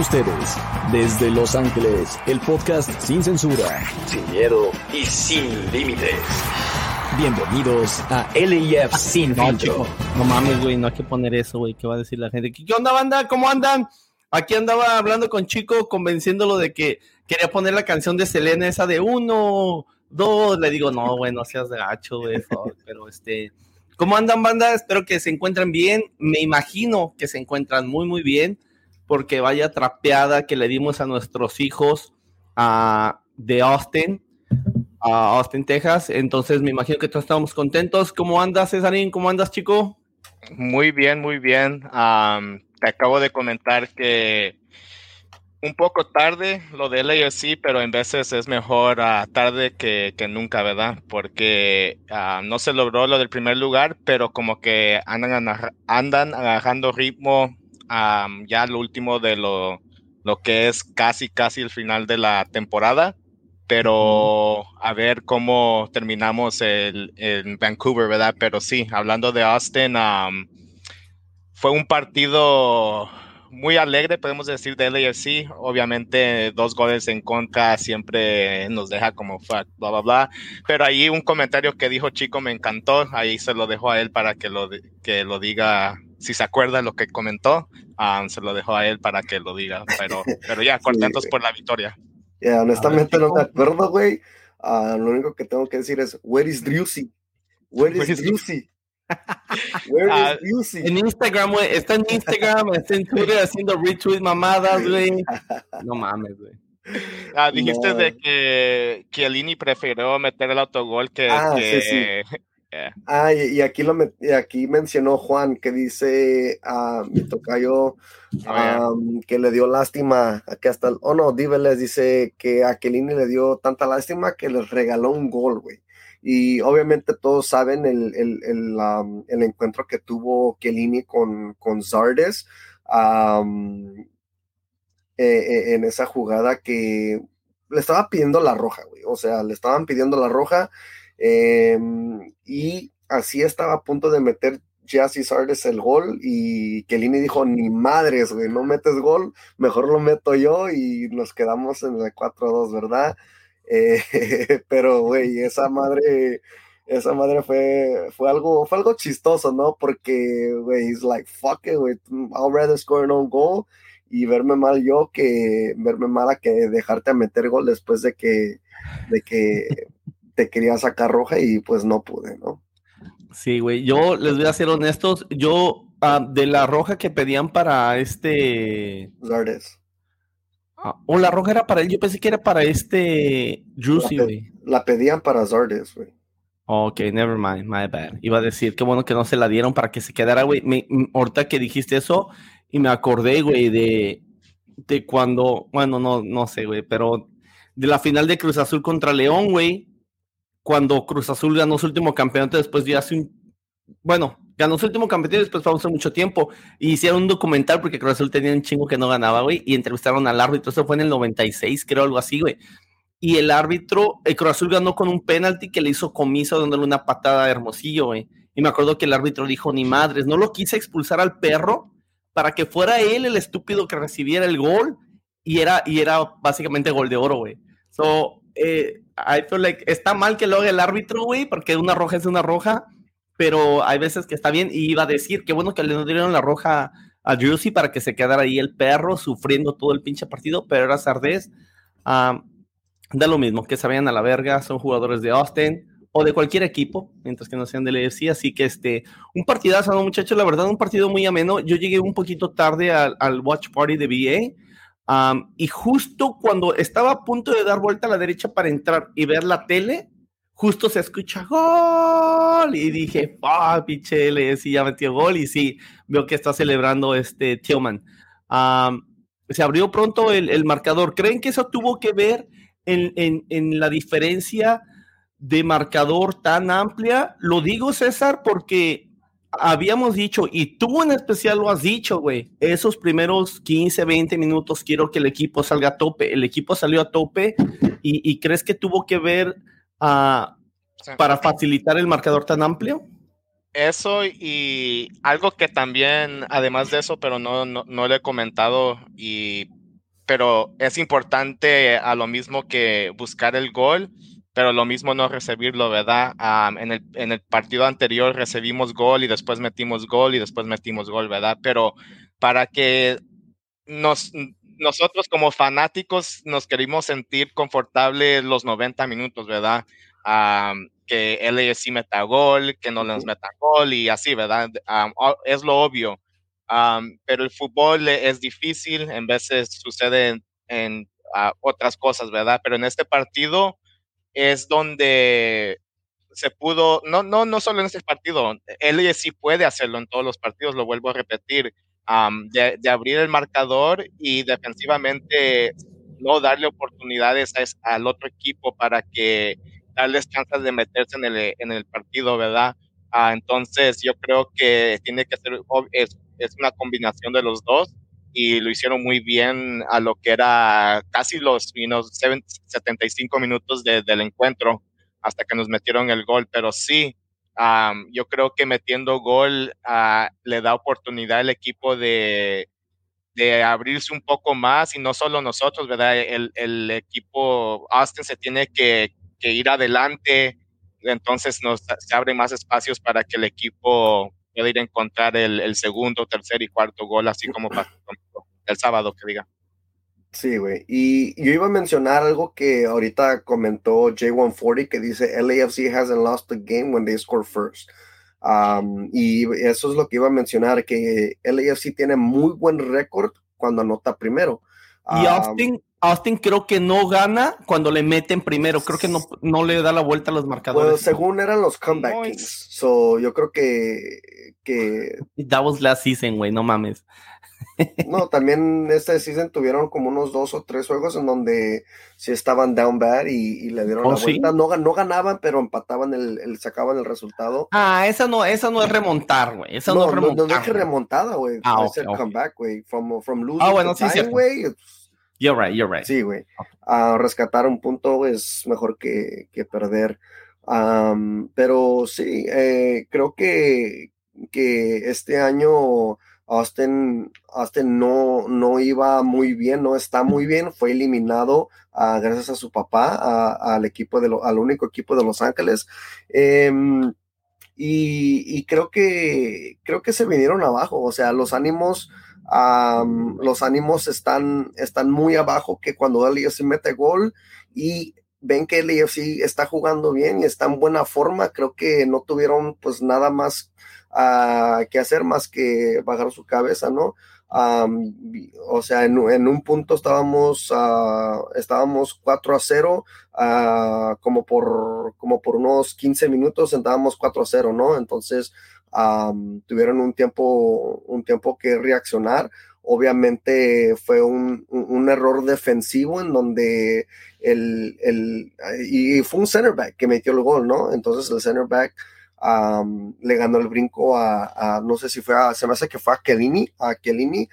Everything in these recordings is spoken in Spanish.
ustedes, desde Los Ángeles, el podcast sin censura, sin miedo y sin límites. Bienvenidos a LIF Sin No, Filtro. no mames, güey, no hay que poner eso, güey. ¿Qué va a decir la gente? ¿Qué, onda, banda? ¿Cómo andan? Aquí andaba hablando con Chico, convenciéndolo de que quería poner la canción de Selena, esa de uno, dos. Le digo, no, güey, no seas gacho, güey. Pero este, ¿cómo andan, banda? Espero que se encuentren bien. Me imagino que se encuentran muy, muy bien, porque vaya trapeada que le dimos a nuestros hijos ah, de Austin a Austin, Texas. Entonces me imagino que todos estamos contentos. ¿Cómo andas, Cesarín? ¿Cómo andas, chico? Muy bien, muy bien. Te acabo de comentar que un poco tarde lo de LAFC, pero en veces es mejor ah, tarde que, nunca, ¿verdad? Porque ah, no se logró lo del primer lugar, pero como que andan, andan agarrando ritmo am, ya lo último de lo, lo que es casi, casi el final de la temporada. Pero a ver cómo terminamos el, en Vancouver, ¿verdad? Pero sí, hablando de Austin, am, fue un partido muy alegre, podemos decir, de LAFC. Obviamente, dos goles en contra siempre nos deja como fuck, bla, bla, bla. Pero ahí un comentario que dijo Chico me encantó. Ahí se lo dejo a él para que lo, que lo diga. Si se acuerda lo que comentó, ah, se lo dejo a él para que lo diga. Pero, pero ya, contentos por la victoria. Ya, honestamente no me acuerdo, güey. Ah, lo único que tengo que decir es, where is Drewsy? Where is is Drewsy? Where Ah, is Drewsy? En Instagram, güey. Está en Instagram, está en Twitter haciendo retweet mamadas, güey. No mames, güey. Ah, dijiste No. de que Chiellini prefirió meter el autogol que, Ah, sí, que- Ah, y, y aquí lo y aquí mencionó Juan que dice a mi tocayo Ah, que le dio lástima a que hasta oh no, Díveles dice que a Kelini le dio tanta lástima que les regaló un gol, güey. Y obviamente todos saben el, el, el, el encuentro que tuvo Kelini con, con Zardes eh, eh, en esa jugada que le estaba pidiendo la roja, güey. O sea, le estaban pidiendo la roja em, y así estaba a punto de meter Jazzy Sardes el gol y Kelini dijo, ni madres, güey, no metes gol, mejor lo meto yo y nos quedamos en el 4-2, ¿verdad? Eh, pero, güey, esa madre, esa madre fue, fue algo, fue algo chistoso, ¿no? Porque, güey, it's like, fuck it, güey, I'll rather score an own goal y verme mal yo que verme mal a que dejarte a meter gol después de que, de que te quería sacar roja y pues no pude, ¿no? Sí, güey. Yo les voy a ser honestos. Yo, ah, de la roja que pedían para este. Zardes. ah, o la roja era para él. Yo pensé que era para este. Juicy, güey. La pedían para Zardes, güey. Ok, never mind, my bad. Iba a decir, qué bueno que no se la dieron para que se quedara, güey. Ahorita que dijiste eso, y me acordé, güey, de, de cuando, bueno, no, no sé, güey, pero de la final de Cruz Azul contra León, güey, cuando Cruz Azul ganó su último campeonato después de hace un, bueno, ganó su último campeonato después pasó mucho tiempo, y hicieron un documental porque Cruz Azul tenía un chingo que no ganaba, güey, y entrevistaron al árbitro, eso fue en el 96, creo, algo así, güey y el árbitro, el Cruz Azul ganó con un penalti que le hizo comiso dándole una patada a Hermosillo, güey. Y me acuerdo que el árbitro dijo, ni madres, no lo quise expulsar al perro para que fuera él el estúpido que recibiera el gol y era, y era básicamente gol de oro, güey. So, eh, I feel like está mal que lo haga el árbitro, güey, porque una roja es una roja, pero hay veces que está bien y iba a decir, qué bueno que le dieron la roja a Juicy para que se quedara ahí el perro sufriendo todo el pinche partido, pero era Sardés. Ah, da lo mismo, que se vayan a la verga, son jugadores de Austin o de cualquier equipo, mientras que no sean del AFC, así que este, un partidazo, ¿no, muchachos? La verdad, un partido muy ameno. Yo llegué un poquito tarde al, al watch party de BA, um, y justo cuando estaba a punto de dar vuelta a la derecha para entrar y ver la tele, justo se escucha gol, y dije, ah, pinche LAFC ya metió gol, y sí, veo que está celebrando este Tillman. Se abrió pronto el, el marcador. ¿Creen que eso tuvo que ver en, en, en, la diferencia de marcador tan amplia? Lo digo, César, porque habíamos dicho, y tú en especial lo has dicho, güey, esos primeros 15, 20 minutos quiero que el equipo salga a tope. El equipo salió a tope y, y crees que tuvo que ver uh, para facilitar el marcador tan amplio? Eso y algo que también, además de eso, pero no, no, no le he comentado y pero es importante a lo mismo que buscar el gol, pero lo mismo no recibirlo, ¿verdad? en, el, en el partido anterior recibimos gol y después metimos gol y después metimos gol, ¿verdad? Pero para que nos, nosotros como fanáticos nos queremos sentir confortables los 90 minutos, ¿verdad? que LAFC meta gol, que no les meta gol y así, ¿verdad? es lo obvio. pero el fútbol es difícil, en veces sucede en, otras cosas, ¿verdad? Pero en este partido es donde se pudo, no, no, no solo en este partido, LAFC puede hacerlo en todos los partidos, lo vuelvo a repetir de, abrir el marcador y defensivamente no darle oportunidades al otro equipo para que darles chances de meterse en el, en el partido, ¿verdad? Ah, entonces yo creo que tiene que ser, es, es, una combinación de los dos y lo hicieron muy bien a lo que era casi los 75 minutos del encuentro hasta que nos metieron el gol, pero sí, yo creo que metiendo gol uh, le da oportunidad al equipo de, de, abrirse un poco más y no solo nosotros, ¿verdad? El, el equipo Austin se tiene que, que, ir adelante, entonces nos, se abren más espacios para que el equipo pueda ir a encontrar el, el segundo, tercer y cuarto gol, así como pasó el sábado, que diga. Sí, güey. Y yo iba a mencionar algo que ahorita comentó J140 que dice LAFC hasn't lost the game when they score first. Um, y eso es lo que iba a mencionar, que LAFC tiene muy buen récord cuando anota primero. Y Austin, creo que no gana cuando le meten primero, creo que no, no le da la vuelta a los marcadores. Pues según eran los comeback So, yo creo que, que... That was last season, güey, no mames. No, también este season tuvieron como unos dos o tres juegos en donde sí estaban down bad y, le dieron oh, la vuelta. No, no, ganaban, pero empataban el, sacaban el resultado. Ah, esa no, esa no es remontar, güey. Esa no, es remontar. No, es que remontada, güey. Ah, es el comeback, güey. From, from losing ah, bueno, sí, güey. You're right, you're right. Sí, güey. Uh, rescatar un punto es mejor que, que perder. pero sí, eh, creo que, que este año Austin, Austin no, no iba muy bien, no está muy bien, fue eliminado uh, gracias a su papá, al equipo de al único equipo de Los Ángeles. Um, y, y, creo que creo que se vinieron abajo, o sea, los ánimos, los ánimos están, están muy abajo que cuando se mete gol y ven que el EFC está jugando bien y está en buena forma, creo que no tuvieron pues nada más uh, que hacer más que bajar su cabeza, ¿no? o sea, en, un punto estábamos, uh, estábamos 4 a 0, uh, como, por, como por unos 15 minutos estábamos 4 a 0, ¿no? Entonces tuvieron un tiempo, un tiempo que reaccionar. Obviamente fue un, un, error defensivo en donde el, el, y fue un center back que metió el gol, ¿no? Entonces el center back le ganó el brinco a, no sé si fue a, se me hace que fue a Kelini, a Kelini,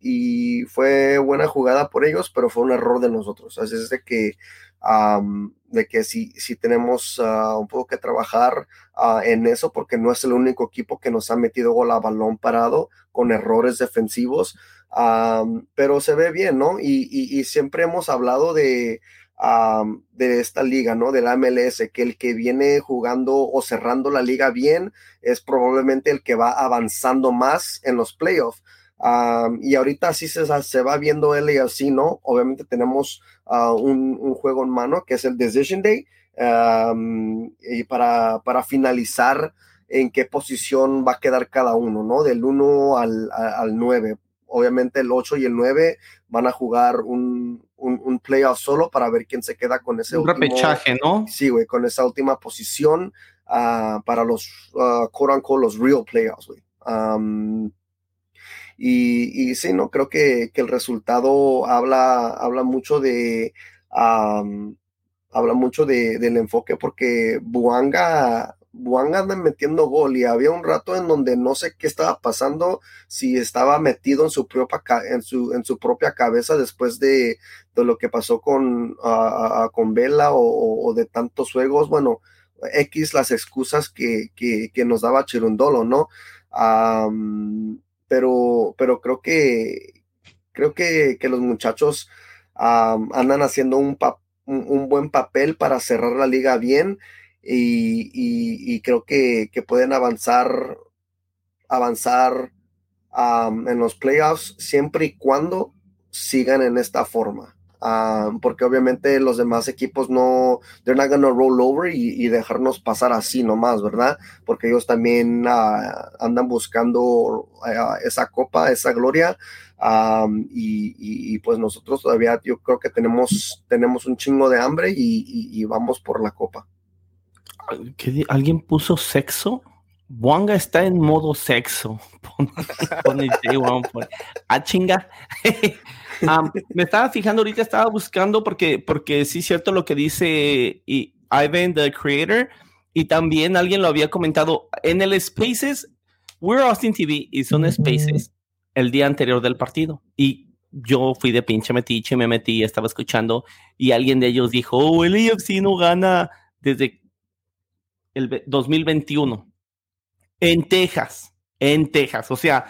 y fue buena jugada por ellos, pero fue un error de nosotros. Así es de que, de que sí, sí tenemos ah, un poco que trabajar ah, en eso, porque no es el único equipo que nos ha metido gol a balón parado con errores defensivos, pero se ve bien, ¿no? y siempre hemos hablado de de esta liga, ¿no? De la MLS, que el que viene jugando o cerrando la liga bien es probablemente el que va avanzando más en los playoffs. Y ahorita sí se, se va viendo el así, ¿no? Obviamente tenemos ah, un, juego en mano que es el Decision Day. y para, para finalizar en qué posición va a quedar cada uno, ¿no? Del 1 al, al 9. Obviamente el 8 y el 9 van a jugar un, un, playoff solo para ver quién se queda con ese un repechaje, ¿no? Sí, güey, con esa última posición ah, para los, uh, los real playoffs, güey. Y, sí, no, creo que, que, el resultado habla, habla mucho de, habla mucho de, del enfoque porque Buanga Buang anda metiendo gol y había un rato en donde no sé qué estaba pasando, si estaba metido en su propia, en su, en su propia cabeza después de, de lo que pasó con, con Vela o, de tantos juegos, bueno, X las excusas que, que nos daba Chirundolo, ¿no? Pero, pero creo que, creo que, los muchachos andan haciendo un, un, buen papel para cerrar la liga bien y, creo que, pueden avanzar, avanzar en los playoffs siempre y cuando sigan en esta forma. Porque obviamente los demás equipos no, they're not gonna roll over y, dejarnos pasar así nomás, ¿verdad? Porque ellos también ah, andan buscando ah, esa copa, esa gloria, y, pues nosotros todavía yo creo que tenemos, tenemos un chingo de hambre y, vamos por la copa. ¿Alguien puso sexo? Wanga está en modo sexo. ah, chinga. me estaba fijando ahorita, estaba buscando porque, porque sí es cierto lo que dice Ivan, the creator, y también alguien lo había comentado en el Spaces. We're Austin TV y son Spaces el día anterior del partido. Y yo fui de pinche metiche, me metí, estaba escuchando y alguien de ellos dijo, oh, el AFC no gana desde el 2021 en Texas, en Texas. O sea,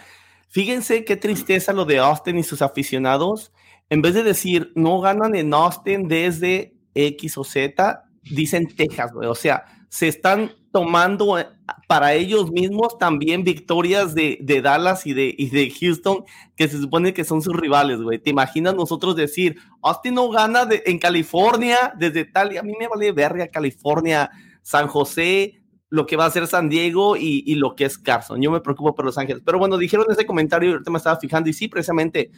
fíjense qué tristeza lo de Austin y sus aficionados. En vez de decir, no ganan en Austin desde X o Z, dicen Texas, güey. O sea, se están tomando eh, para ellos mismos también victorias de, Dallas y de, de Houston, que se supone que son sus rivales, güey. ¿Te imaginas nosotros decir, Austin no gana en California desde tal, y a mí me vale verga California, San José, lo que va a ser San Diego y, y, lo que es Carson. Yo me preocupo por Los Ángeles. Pero bueno, dijeron ese comentario y ahorita me estaba fijando y sí, precisamente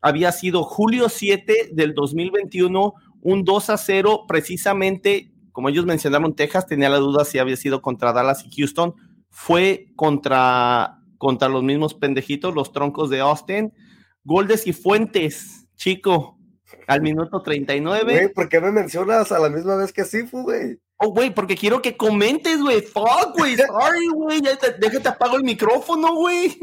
había sido julio 7 del 2021, un 2 a 0, precisamente como ellos mencionaron, Texas tenía la duda si había sido contra Dallas y Houston. Fue contra, contra los mismos pendejitos, los troncos de Austin. Goldes y Fuentes, chico, al minuto 39. Güey, ¿por qué me mencionas a la misma vez que Sifu, güey? Oh, güey, porque quiero que comentes, güey. Fuck, güey. Sorry, güey. Déjate apago el micrófono, güey.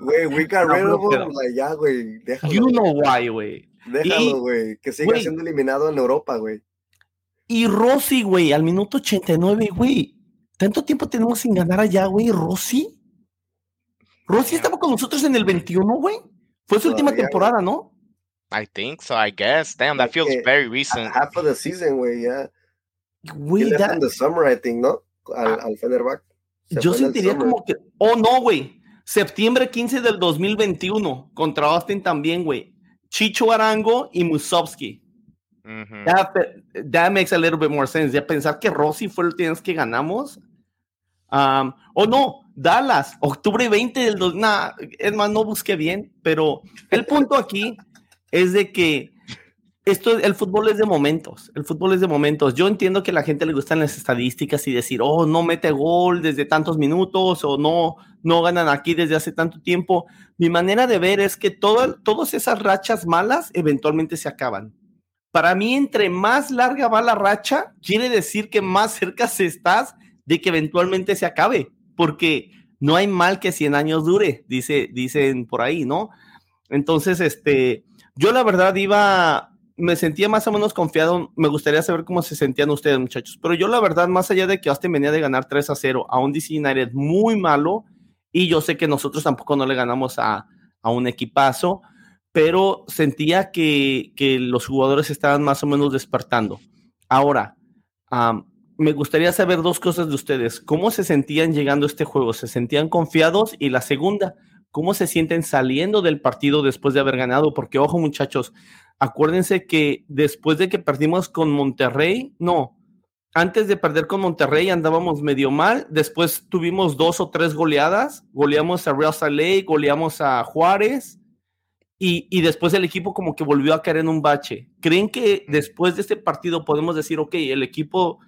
Güey, we got rid of him. ya, güey. Déjalo. You know why, güey. Déjalo, güey. Que siga siendo eliminado en Europa, güey. Y Rossi, güey, al minuto 89, güey. ¿Tanto tiempo tenemos sin ganar allá, güey? ¿Rossi? ¿Rossi estaba con nosotros en el 21, güey? Fue su última temporada, ¿no? I think so, I guess. Damn, that feels very recent. Half of the season, güey, yeah. Güey, that... in the summer, I think, ¿no? Al, ah. al Fenerbahce. Yo sentiría como que, oh no, güey. Septiembre 15 del 2021 contra Austin también, güey. Chicho Arango y Musovsky that, makes a little bit more sense. Ya pensar que Rossi fue el tienes que ganamos. Um, o no, Dallas, octubre 20 del 2. Nah, es más, no busqué bien, pero el punto aquí es de que esto, el fútbol es de momentos. El fútbol es de momentos. Yo entiendo que a la gente le gustan las estadísticas y decir, oh, no mete gol desde tantos minutos o no, no ganan aquí desde hace tanto tiempo. Mi manera de ver es que todas esas rachas malas eventualmente se acaban para mí, entre más larga va la racha, quiere decir que más cerca se estás de que eventualmente se acabe, porque no hay mal que 100 años dure, dice, dicen por ahí, ¿no? Entonces, este, yo la verdad iba, me sentía más o menos confiado, me gustaría saber cómo se sentían ustedes, muchachos, pero yo la verdad, más allá de que Austin venía de ganar 3 a 0 a un DC United muy malo, y yo sé que nosotros tampoco no le ganamos a, a un equipazo, pero sentía que, los jugadores estaban más o menos despertando. Ahora, me gustaría saber dos cosas de ustedes. ¿Cómo se sentían llegando a este juego? ¿Se sentían confiados? Y la segunda, ¿cómo se sienten saliendo del partido después de haber ganado? Porque, ojo muchachos, acuérdense que después de que perdimos con Monterrey, no, antes de perder con Monterrey andábamos medio mal, después tuvimos dos o tres goleadas, goleamos a Real Salt goleamos a Juárez, y, después el equipo como que volvió a caer en un bache. ¿Creen que después de este partido podemos decir, ok, el equipo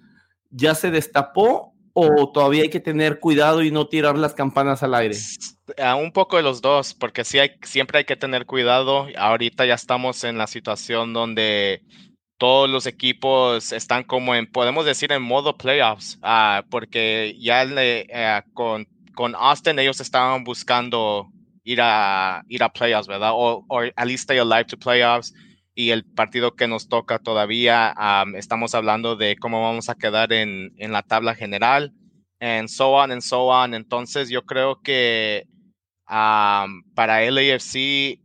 ya se destapó o todavía hay que tener cuidado y no tirar las campanas al aire? un poco de los dos, porque sí hay, siempre hay que tener cuidado. Ahorita ya estamos en la situación donde todos los equipos están como en, podemos decir, en modo playoffs, ah, porque ya eh, con, con Austin ellos estaban buscando ir a, ir a playoffs, ¿verdad? O, o at least stay alive to playoffs. Y el partido que nos toca todavía, estamos hablando de cómo vamos a quedar en, en la tabla general, and so on and so on. Entonces, yo creo que para LAFC,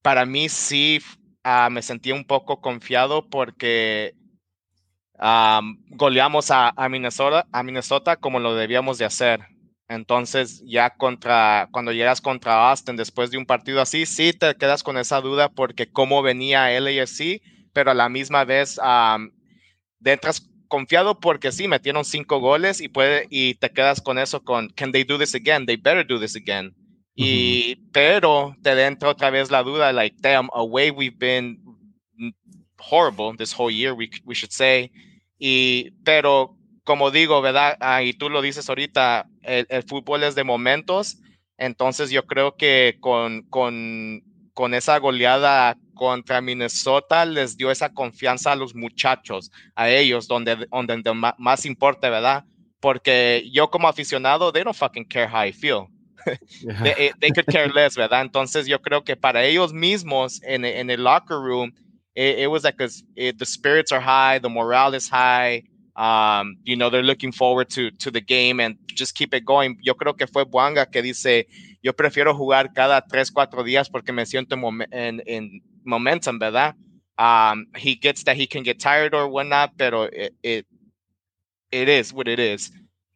para mí sí ah, me sentía un poco confiado porque goleamos a, Minnesota, a Minnesota como lo debíamos de hacer. Entonces, ya contra, cuando llegas contra Austin después de un partido así, sí te quedas con esa duda porque cómo venía LAFC, pero a la misma vez um, entras confiado porque sí, metieron cinco goles y, puede, y te quedas con eso con, can they do this again? They better do this again. Y, pero te entra otra vez la duda, like, damn, away we've been horrible this whole year, we, we should say. Y, pero como digo, ¿verdad? Ah, y tú lo dices ahorita, el, fútbol es de momentos. Entonces yo creo que con, con, con esa goleada contra Minnesota les dio esa confianza a los muchachos, a ellos, donde, donde, más importa, ¿verdad? Porque yo como aficionado, they don't fucking care how I feel. they, they, could care less, ¿verdad? Entonces yo creo que para ellos mismos en, en el locker room, it, it was like a, it, the spirits are high, the morale is high. Um, you know, they're looking forward to, to the game and just keep it going. Yo creo que fue Buanga que dice, yo prefiero jugar cada tres, cuatro días porque me siento en, en, momentum, ¿verdad? Um, he gets that he can get tired or whatnot, pero it, it, it is what it is.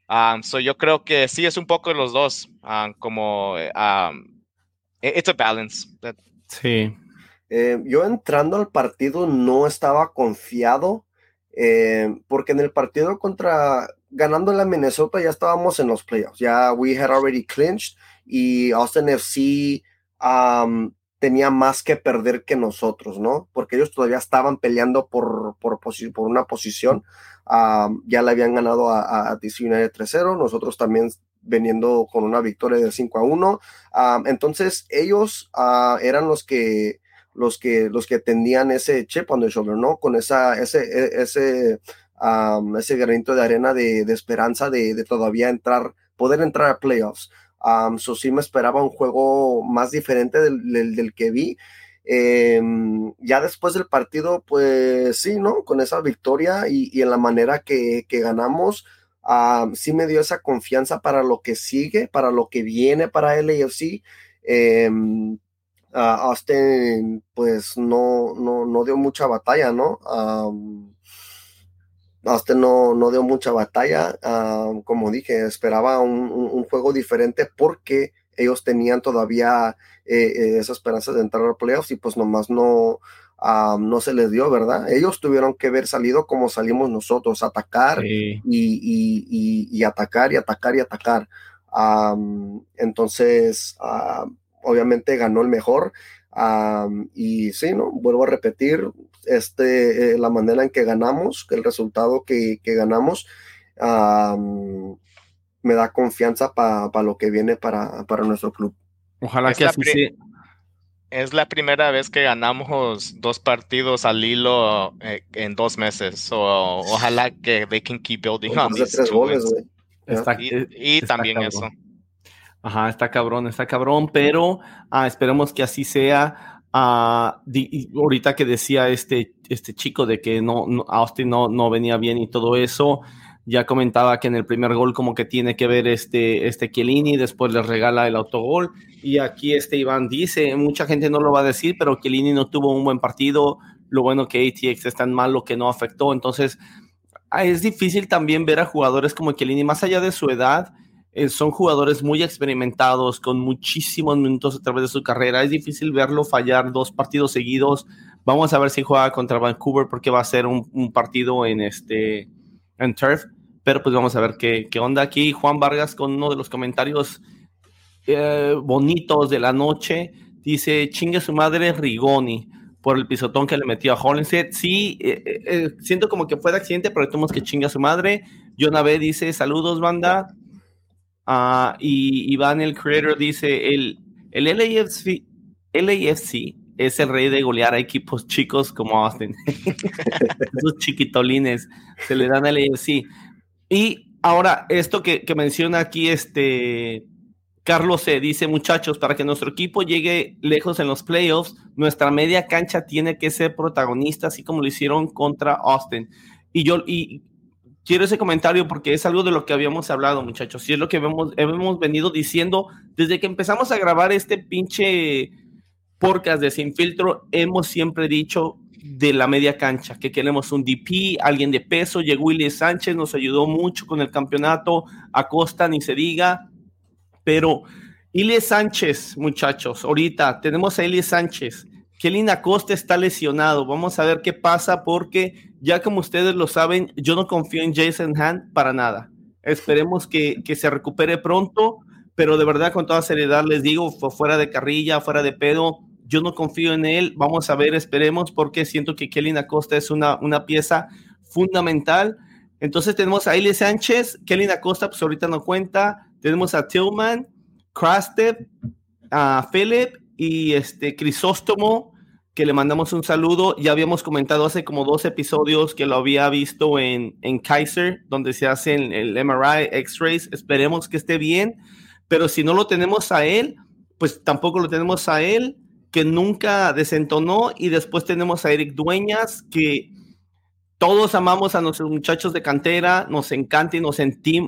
Um, so yo creo que sí es un poco los dos, um, como um, it's a balance. Sí. Eh, yo entrando al partido no estaba confiado eh, porque en el partido contra ganando la Minnesota ya estábamos en los playoffs, ya we had already clinched y Austin FC um, tenía más que perder que nosotros, ¿no? Porque ellos todavía estaban peleando por, por, una posición, um, ya le habían ganado a, a DC United 3-0, nosotros también veniendo con una victoria de 5 a 1. Um, entonces ellos uh, eran los que los que, los que tenían ese chip on the shoulder, ¿no? Con esa, ese, e, ese, ese granito de arena de, de esperanza de, de, todavía entrar, poder entrar a playoffs. Um, so sí me esperaba un juego más diferente del, del, que vi. Em, ya después del partido, pues sí, ¿no? Con esa victoria y, y en la manera que, que ganamos, sí me dio esa confianza para lo que sigue, para lo que viene para LAFC. Eh, em, Austin pues no, no, no, dio mucha batalla, ¿no? Austin no, no, dio mucha batalla, como dije, esperaba un, juego diferente porque ellos tenían todavía eh, eh, esa esperanza de entrar a playoffs y pues nomás no, no se les dio, ¿verdad? Ellos tuvieron que haber salido como salimos nosotros, atacar y, y, y, atacar y atacar y atacar. entonces, obviamente ganó el mejor. y sí, ¿no? Vuelvo a repetir, este, eh, la manera en que ganamos, el resultado que, que ganamos, me da confianza para lo que viene para, para nuestro club. Ojalá que así sea. Es la primera vez que ganamos dos partidos al hilo eh, en dos meses. ojalá que they can keep building on y, también eso. Ajá, está cabrón, está cabrón, pero ah, esperemos que así sea. Ah, ahorita que decía este, este chico de que no, Austin no, no venía bien y todo eso, ya comentaba que en el primer gol como que tiene que ver este, este Chiellini, después le regala el autogol y aquí este Iván dice, mucha gente no lo va a decir, pero Chiellini no tuvo un buen partido, lo bueno que ATX es tan malo que no afectó, entonces ah, es difícil también ver a jugadores como Chiellini, más allá de su edad, eh, son jugadores muy experimentados, con muchísimos minutos a través de su carrera. Es difícil verlo fallar dos partidos seguidos. Vamos a ver si juega contra Vancouver porque va a ser un, partido en este en turf. Pero pues vamos a ver qué, qué onda aquí. Juan Vargas con uno de los comentarios eh, bonitos de la noche. Dice, chingue su madre Rigoni por el pisotón que le metió a Hollinshead. Sí, eh, siento como que fue de accidente, pero tenemos que chingue a su madre. Jonave dice, saludos banda. Uh, y Iván, el creator, dice, el, el LAFC, LAFC es el rey de golear a equipos chicos como Austin. Esos chiquitolines se le dan al LAFC. Y ahora, esto que, menciona aquí este Carlos C. dice, muchachos, para que nuestro equipo llegue lejos en los playoffs, nuestra media cancha tiene que ser protagonista, así como lo hicieron contra Austin. Y yo, y quiero ese comentario porque es algo de lo que habíamos hablado, muchachos. Y es lo que hemos, hemos venido diciendo desde que empezamos a grabar este pinche podcast de Sin Filtro hemos siempre dicho de la media cancha, que queremos un DP, alguien de peso. Llegó Willy Sánchez, nos ayudó mucho con el campeonato. Acosta, ni se diga. Pero Ilie Sánchez, muchachos, ahorita tenemos a Ilie Sánchez. Kelly Acosta está lesionado. Vamos a ver qué pasa porque ya como ustedes lo saben, yo no confío en Jason Hand para nada. Esperemos que, que se recupere pronto, pero de verdad con toda seriedad les digo, fuera de carrilla, fuera de pedo, yo no confío en él. Vamos a ver, esperemos, porque siento que Kelly Acosta es una, una pieza fundamental. Entonces tenemos a Eli Sánchez, Kelly Acosta, pues ahorita no cuenta. Tenemos a Tillman, Krastev, a Philip y este Crisóstomo, que le mandamos un saludo. Ya habíamos comentado hace como dos episodios que lo había visto en, en Kaiser, donde se hacen el MRI, X-rays. Esperemos que esté bien, pero si no lo tenemos a él, pues tampoco lo tenemos a él que nunca desentonó y después tenemos a Eric Dueñas que todos amamos a nuestros muchachos de cantera, nos encanta y nos,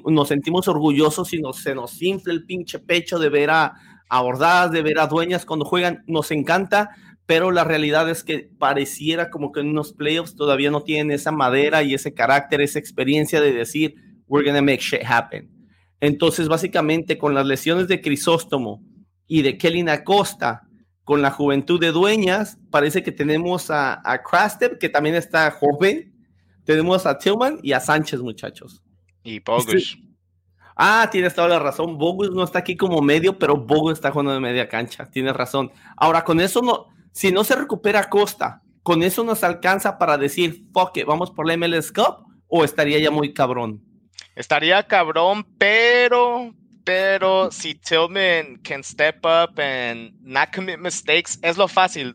nos sentimos orgullosos y nos, se nos infla el pinche pecho de ver a, a de ver a Dueñas cuando juegan, nos encanta, pero la realidad es que pareciera como que en unos playoffs todavía no tienen esa madera y ese carácter, esa experiencia de decir, we're gonna make shit happen. Entonces, básicamente, con las lesiones de Crisóstomo y de Kelly Acosta, con la juventud de dueñas, parece que tenemos a, a que también está joven. Tenemos a Tillman y a Sánchez, muchachos. Y Bogus. Ah, tienes toda la razón. Bogus no está aquí como medio, pero Bogus está jugando de media cancha. Tienes razón. Ahora, con eso no, si no se recupera Costa, ¿con eso nos alcanza para decir, fuck it, vamos por la MLS Cup? ¿O estaría ya muy cabrón? Estaría cabrón, pero pero si Tillman can step up and not commit mistakes, es lo fácil,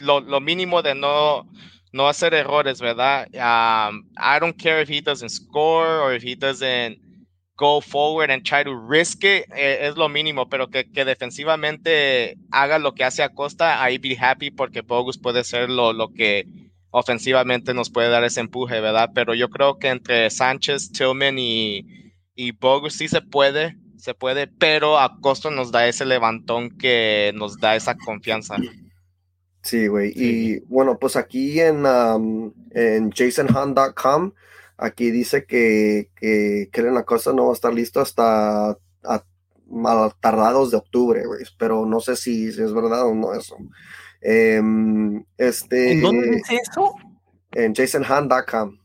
lo, mínimo de no, no hacer errores, ¿verdad? Um, I don't care if he doesn't score or if he doesn't go forward and try to risk it, eh, es lo mínimo, pero que, que, defensivamente haga lo que hace Acosta, ahí be happy porque Bogus puede ser lo, lo que ofensivamente nos puede dar ese empuje, ¿verdad? Pero yo creo que entre Sánchez, Tillman y, y Bogus sí se puede se puede, pero a costo nos da ese levantón que nos da esa confianza. Sí, güey. Y bueno, pues aquí en, en jasonhunt.com, aquí dice que, que Kellen Acosta no va a estar listo hasta mal tardados de octubre, güey. Pero no sé si, es verdad o no eso. Em, este, ¿En dónde dice eso? En jasonhunt.com.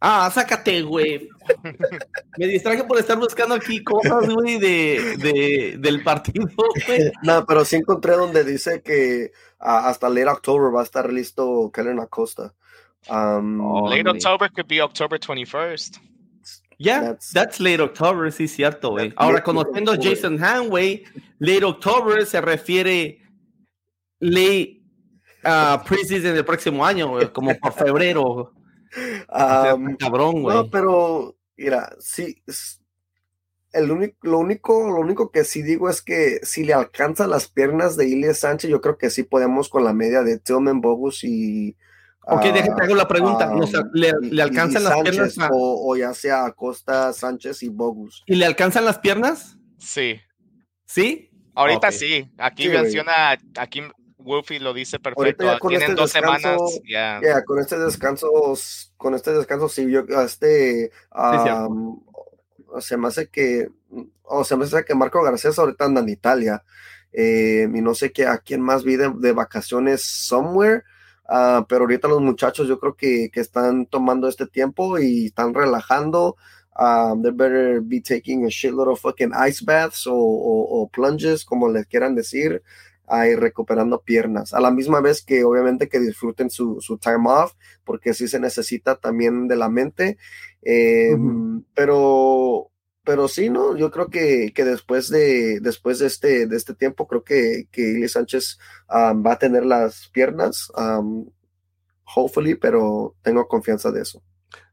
Ah, sácate, güey. Me distraje por estar buscando aquí cosas, güey, de, del partido, güey. No, pero sí encontré donde dice que hasta late October va a estar listo Kellen Acosta. Um, oh, late October could be October 21st. Yeah, that's, late October, sí, cierto, güey. Ahora, conociendo a Jason Hanway, late October se refiere late uh, preseason del próximo año, güey, como por febrero. cabrón, güey. No, pero, mira, sí, el único, lo, único, lo único que sí digo es que si le alcanzan las piernas de Ilya Sánchez, yo creo que sí podemos con la media de Tillman Bogus y. Ok, uh, déjame hago la pregunta. ¿le, alcanzan las piernas? O, ya sea Costa, Sánchez y Bogus. ¿Y le alcanzan las piernas? Sí. ¿Sí? Ahorita sí. Aquí menciona, aquí Wolfie lo dice perfecto. Tienen este dos semanas. Ya, con este descanso, con este descanso, sí, yo este se me hace que, o se me hace que Marco Garcés ahorita anda en Italia. Eh, y no sé qué a quién más vi de, vacaciones somewhere. Uh, pero ahorita los muchachos yo creo que, que, están tomando este tiempo y están relajando. Um, they better be taking a shitload of fucking ice baths o, o, o plunges, como les quieran decir ahí recuperando piernas. A la misma vez que obviamente que disfruten su, su time off, porque sí se necesita también de la mente. Em, pero, pero sí, ¿no? Yo creo que, que, después de, después de este, de este tiempo, creo que, que Ili Sánchez va a tener las piernas, hopefully, pero tengo confianza de eso.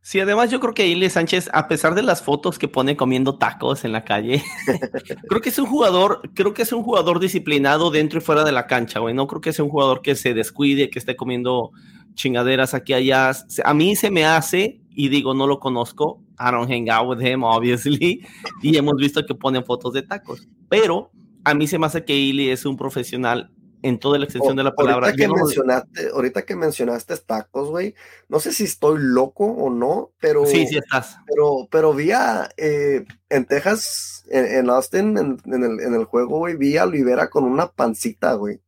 Sí, además yo creo que Ile Sánchez, a pesar de las fotos que pone comiendo tacos en la calle, creo que es un jugador, creo que es un jugador disciplinado dentro y fuera de la cancha, güey. No creo que sea un jugador que se descuide, que esté comiendo chingaderas aquí allá. A mí se me hace, y digo, no lo conozco, I don't hang out with him, obviously, y hemos visto que ponen fotos de tacos. Pero a mí se me hace que Ili es un profesional en toda la extensión O- de la palabra. Ahorita que, no- mencionaste, ahorita que mencionaste tacos, güey, no sé si estoy loco o no, pero, sí, sí estás. pero, pero vi a, eh, en Texas, en, en Austin, en, en el, en el juego, güey, vi a Olivera con una pancita, güey.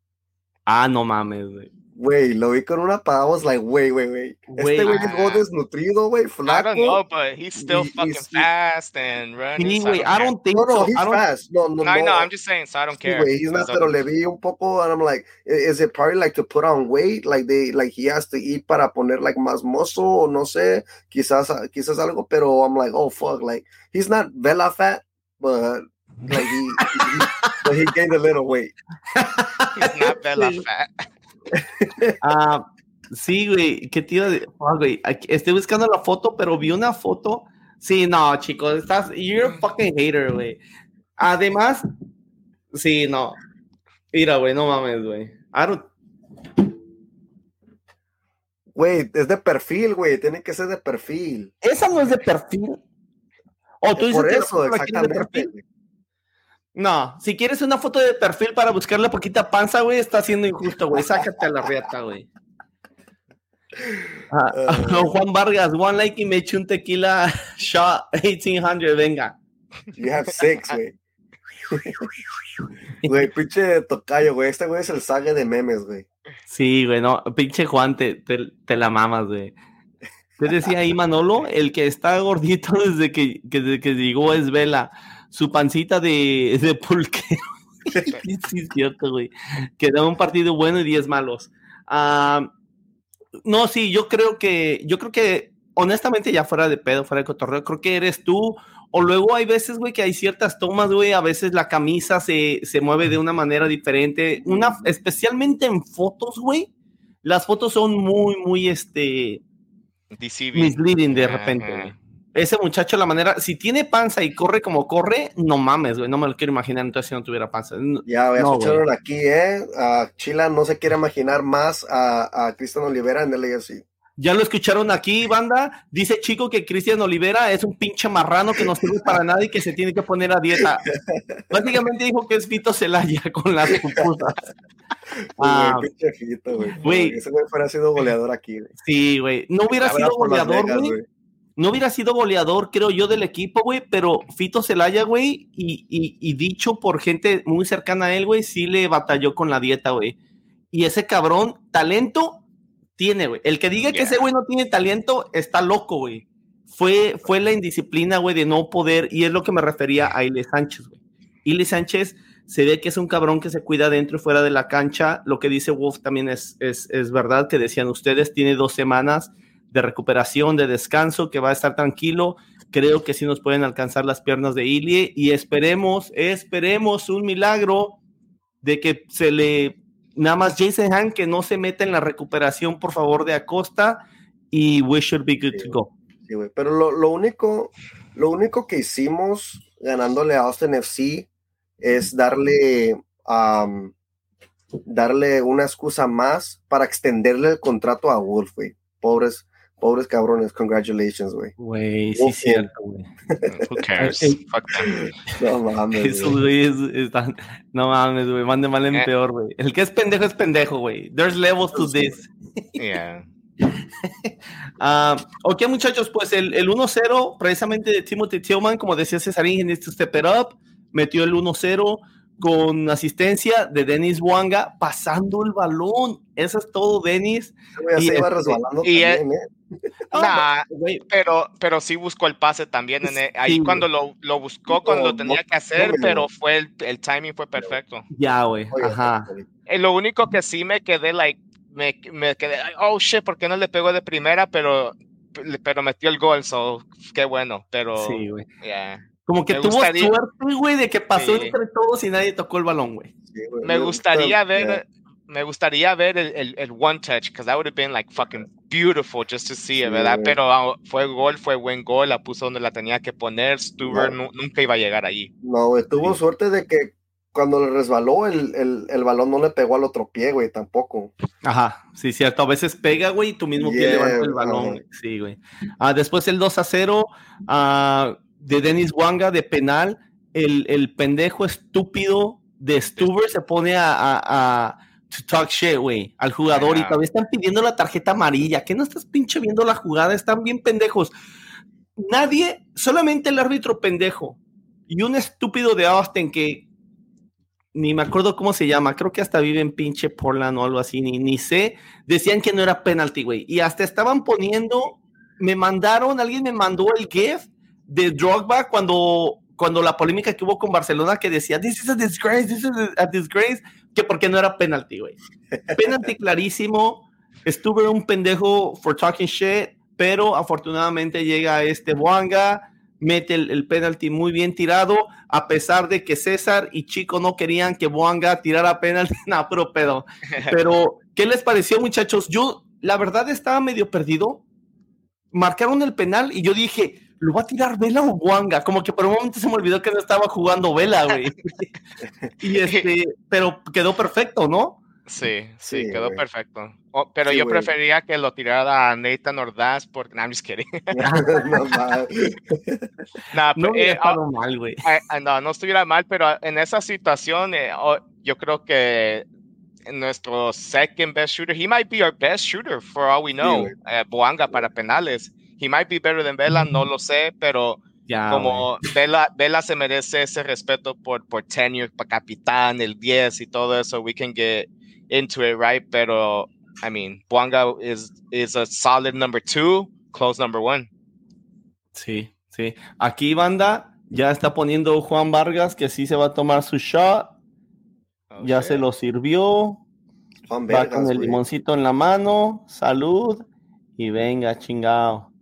Ah, no mames, güey. Güey, lo vi con una pancita, I was like, wait, wait, wait. Güey. Este güey llegó desnutrido, güey, I don't know, but he's still Y- y fucking sí. fast and running. Sí, so I don't I don't think No, no, so. he's I don't- fast. No, no, No, I no. know. I'm just saying, so I don't Sí, care. güey, he's not, So- pero le vi un poco, and I'm like, i- is it probably like to put on weight? Like they, like he has to eat para poner like más mozo, o no sé, quizás, quizás algo, pero I'm like, oh fuck, like he's not vela fat, but like he, he, but he gained a little weight. He's not Bella fat. Ah, sí, güey, qué tío de. ah, güey, aquí- estoy buscando la foto, pero vi una foto. Sí, no, chicos, estás. You're a fucking hater, güey. Además, sí, no. Mira, güey, no mames, güey. I don't- Güey, es de perfil, güey, tiene que ser de perfil. Esa no es de perfil. O tú dices Por que eso, foto la quieres de exactamente. perfil. No, si quieres una foto de perfil para buscarle poquita panza, güey, está siendo injusto, güey. Sácate a la riata, güey. Ah, Ah. Juan Vargas, one like y me eché un tequila shot 1800, venga. You have six, güey. Güey, pinche tocayo, güey. Este güey es el saga de memes, güey. Sí, güey, no, pinche Juan, te, te, te la mamas, güey. Te decía ahí Manolo, el que está gordito desde que, que, desde que llegó es Vela, su pancita de, de pulquero. sí, es cierto, güey. Que da un partido bueno y 10 malos. Ah, no, sí, yo creo que, yo creo que, honestamente, ya fuera de pedo, fuera de cotorreo, creo que eres tú. O luego hay veces, güey, que hay ciertas tomas, güey, a veces la camisa se, se mueve de una manera diferente. Una, especialmente en fotos, güey. Las fotos son muy, muy, este, misleading de repente, güey. Ese muchacho, la manera, si tiene panza y corre como corre, no mames, güey, no me lo quiero imaginar entonces si no tuviera panza. Ya, ya No, escucharon aquí, ¿eh? A Chila no se quiere imaginar más a, a Cristian Olivera en el AFC. Ya lo escucharon aquí, banda. Dice Chico que Cristian Olivera es un pinche marrano que no sirve para nada y que se tiene que poner a dieta. Básicamente dijo que es Vito Celaya con las pupusas. Ah, Güey, güey. güey. Ese güey fuera sido goleador aquí, güey. sí, güey. No hubiera sido goleador, Vegas, güey. No hubiera sido goleador, creo yo, del equipo, güey, pero Fito Celaya, güey, y, y- y dicho por gente muy cercana a él, güey, sí le batalló con la dieta, güey. Y ese cabrón, talento, tiene, güey. El que diga que ese güey no tiene talento, está loco, güey. Fue, fue la indisciplina, güey, de no poder, y es lo que me refería a Ile Sánchez, güey. Ile Sánchez se ve que es un cabrón que se cuida dentro y fuera de la cancha. Lo que dice Wolf también es, es, es verdad, que decían ustedes, tiene dos semanas de recuperación, de descanso, que va a estar tranquilo. Creo que sí nos pueden alcanzar las piernas de Ilie y esperemos, esperemos un milagro de que se le, nada más Jason Han, que no se meta en la recuperación, por favor, de Acosta y we should be good Sí. to go. Sí. Pero lo, lo único, lo único que hicimos ganándole a Austin FC es darle, am, darle una excusa más para extenderle el contrato a Wolf, güey. Pobres, pobres cabrones. Congratulations, güey. Güey, sí, cierto, güey. Who cares? Fuck them. No mames, güey. están, no mames, güey, van de mal en Eh. peor, güey. El que es pendejo es pendejo, güey. There's levels to this. Yeah. Ah, ok, muchachos, pues el, el 1-0, precisamente de Timothy Tillman, como decía Cesarín, he needs to step it up, metió el 1-0 con asistencia de Denis Wanga, pasando el balón. Eso es todo, Denis. Y se iba este- resbalando y también, ¿eh? Ah, Nah, pero, pero sí buscó el pase también. En el- ahí Sí, cuando lo, lo buscó, cuando No, lo tenía que hacer, no, pero fue el, el timing fue perfecto. ya, güey, ajá. Eh, lo único que sí me quedé, like, me, me quedé, oh shit, ¿por qué no le pegó de primera? Pero, pero metió el gol, so qué bueno. Pero, Sí, güey. yeah. Como que Me tuvo gustaría- suerte, güey, de que pasó Sí. entre todos y nadie tocó el balón, güey. Sí. Me gustaría pero, ver, me gustaría ver el, el, el one touch, because that would have been like fucking beautiful just to see it, Sí, ¿verdad? Pero ah, fue gol, fue buen gol, la puso donde la tenía que poner. Stuber No. nunca iba a llegar allí. No, güey, tuvo Sí. suerte de que cuando le resbaló, el, el, el balón no le pegó al otro pie, güey, tampoco. Ajá, sí, cierto. A veces pega, güey, y tu mismo pie Yeah, levanta el balón. güey. Sí, güey. Ah, después el 2 a 0 ah, de Denis Wanga de penal. El, el pendejo estúpido de Stuber se pone a, a- a to talk shit, güey, al jugador y todavía están pidiendo la tarjeta amarilla. ¿Qué no estás pinche viendo la jugada? Están bien pendejos. Nadie, solamente el árbitro pendejo y un estúpido de Austin que ni me acuerdo cómo se llama, creo que hasta vive en pinche Portland o algo así, ni, ni sé, decían que no era penalty, güey. Y hasta estaban poniendo, me mandaron, alguien me mandó el GIF de Drogba cuando, cuando la polémica que hubo con Barcelona que decía, this is a disgrace, this is a disgrace, que porque no era penalty, güey. penalty clarísimo, estuve un pendejo for talking shit, pero afortunadamente llega este Boanga, mete el, penalti muy bien tirado, a pesar de que César y Chico no querían que Boanga tirara penalti, no, pero pedo. Pero, ¿qué les pareció, muchachos? Yo, la verdad, estaba medio perdido. Marcaron el penal y yo dije, ¿lo va a tirar Vela o Boanga? Como que por un momento se me olvidó que no estaba jugando Vela, güey. y este, pero quedó perfecto, ¿no? Sí, sí, quedó perfecto. Oh, pero yo prefería que lo tirara a Nathan Ordaz porque... No, I'm just kidding. no, eh, oh, mal, güey. no, no estuviera mal, pero en esa situación eh, oh, yo creo que nuestro second best shooter, he might be our best shooter for all we know, eh, Boanga para penales. He might be better than Vela, no lo sé, pero como Vela, Vela se merece ese respeto por, por tenure, para capitán, el 10 y todo eso, we can get into it, right? Pero, I mean, Buanga is, is a solid number two, close number one. Sí, sí. Aquí, banda, ya está poniendo Juan Vargas que sí se va a tomar su shot. Ya se lo sirvió. va con el limoncito en la mano. Salud. Y venga, chingado.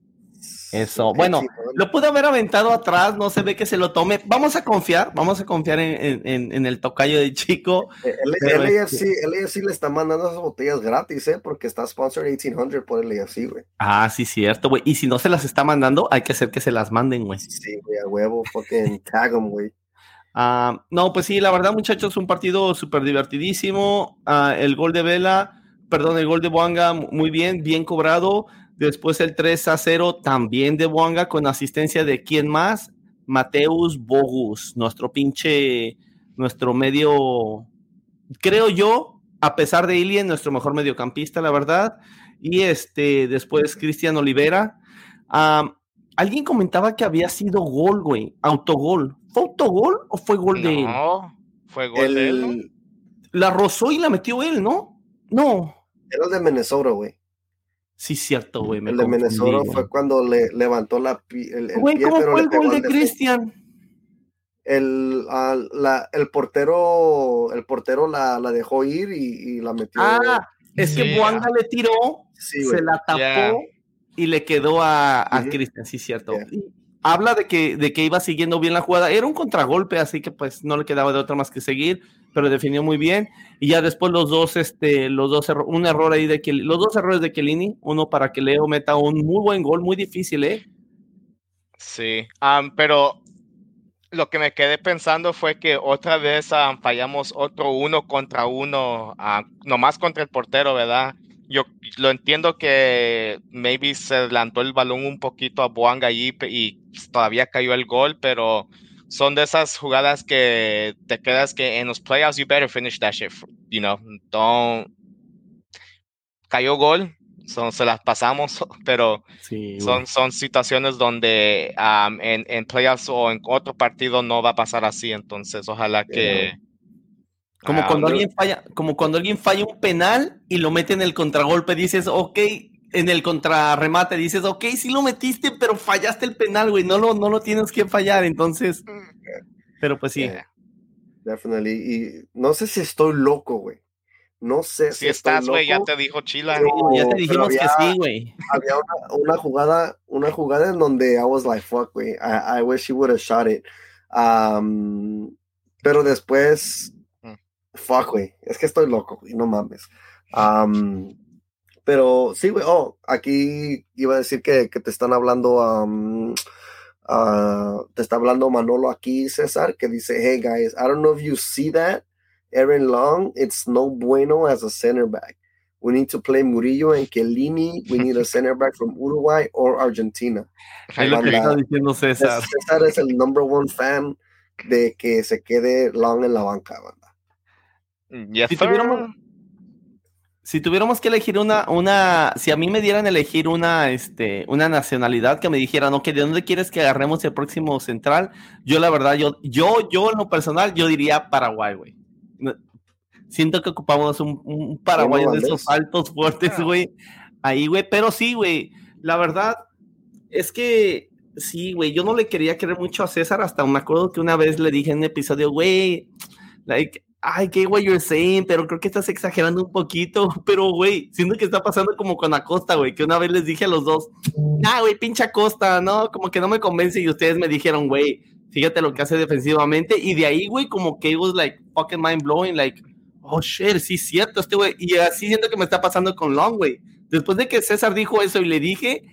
Eso, bueno, lo pude haber aventado atrás, no se ve que se lo tome. Vamos a confiar, vamos a confiar en, el tocayo de chico. Eh, el, AFC, le está mandando esas botellas gratis, ¿eh? Porque está sponsored 1800 por el AFC, güey. Ah, sí, cierto, güey. Y si no se las está mandando, hay que hacer que se las manden, güey. Sí, güey, a huevo, fucking tag them, güey. Ah, no, pues sí, la verdad, muchachos, un partido súper divertidísimo. Ah, el gol de Vela, perdón, el gol de Boanga, muy bien, bien cobrado. Después el 3 a 0 también de Wanga con asistencia de quién más? Mateus Bogus, nuestro pinche, nuestro medio, creo yo, a pesar de Ilien, nuestro mejor mediocampista, la verdad. Y este, después Cristian Olivera. alguien comentaba que había sido gol, güey, autogol. ¿Fue autogol o fue gol de él? No, fue gol de él. La rozó y la metió él, ¿no? No. Era de Minnesota, güey. Sí, cierto, güey. El de Minnesota fue cuando le levantó la, el, güey, ¿cómo fue el gol de Cristian? El, el portero, el portero la, la dejó ir y, la metió. Ah, es que Buanga le tiró, se la tapó y le quedó a, a Cristian, sí, cierto. Habla de que, de que iba siguiendo bien la jugada. Era un contragolpe, así que pues no le quedaba de otra más que seguir pero definió muy bien. Y ya después los dos, este, los dos, un error ahí de que los dos errores de Kelini, uno para que Leo meta un muy buen gol, muy difícil, ¿eh? Sí, pero lo que me quedé pensando fue que otra vez fallamos otro uno contra uno, nomás contra el portero, ¿verdad? Yo lo entiendo que maybe se adelantó el balón un poquito a Boanga y todavía cayó el gol, pero son de esas jugadas que te quedas que en los playoffs you better finish that shit, you know, don't cayó gol, son, se las pasamos, pero son, son situaciones donde um, en, en, playoffs o en otro partido no va a pasar así, entonces ojalá que... Como cuando alguien falla, como cuando alguien falla un penal y lo mete en el contragolpe, dices, ok, en el contrarremate dices, ok, sí lo metiste, pero fallaste el penal, güey, no lo, no lo tienes que fallar, entonces, pero pues sí. definitely, y no sé si estoy loco, güey. No sé si, estás, güey, ya te dijo Chila. ya te dijimos que sí, güey. Había una, jugada, una jugada en donde I was like, fuck, güey, I, wish he would have shot it. Um, pero después, mm. fuck, güey, es que estoy loco, güey, no mames. Um, pero sí, güey, oh, aquí iba a decir que, que te están hablando, um, uh, te está hablando Manolo aquí, César, que dice, hey guys, I don't know if you see that, Aaron Long, it's no bueno as a center back. We need to play Murillo and Kellini. We need a center back from Uruguay or Argentina. Ahí lo que está diciendo César. César es el number one fan de que se quede Long en la banca, banda. Si tuviéramos, si tuviéramos que elegir una, una, si a mí me dieran elegir una, este, una nacionalidad que me dijeran, ok, ¿de dónde quieres que agarremos el próximo central? Yo la verdad, yo, yo, yo en lo personal, yo diría Paraguay, güey. Siento que ocupamos un, un Paraguay de esos altos fuertes, ah. güey. Ahí, güey, pero sí, güey, la verdad es que sí, güey, yo no le quería querer mucho a César, hasta me acuerdo que una vez le dije en un episodio, güey, like, ay, qué what you're saying, pero creo que estás exagerando un poquito, pero güey, siento que está pasando como con Acosta, güey, que una vez les dije a los dos, ah, güey, pinche Acosta, no, como que no me convence y ustedes me dijeron, güey, fíjate lo que hace defensivamente y de ahí, güey, como que it was like fucking mind blowing, like, oh shit, sí cierto, este güey, y así siento que me está pasando con Long, güey. Después de que César dijo eso y le dije,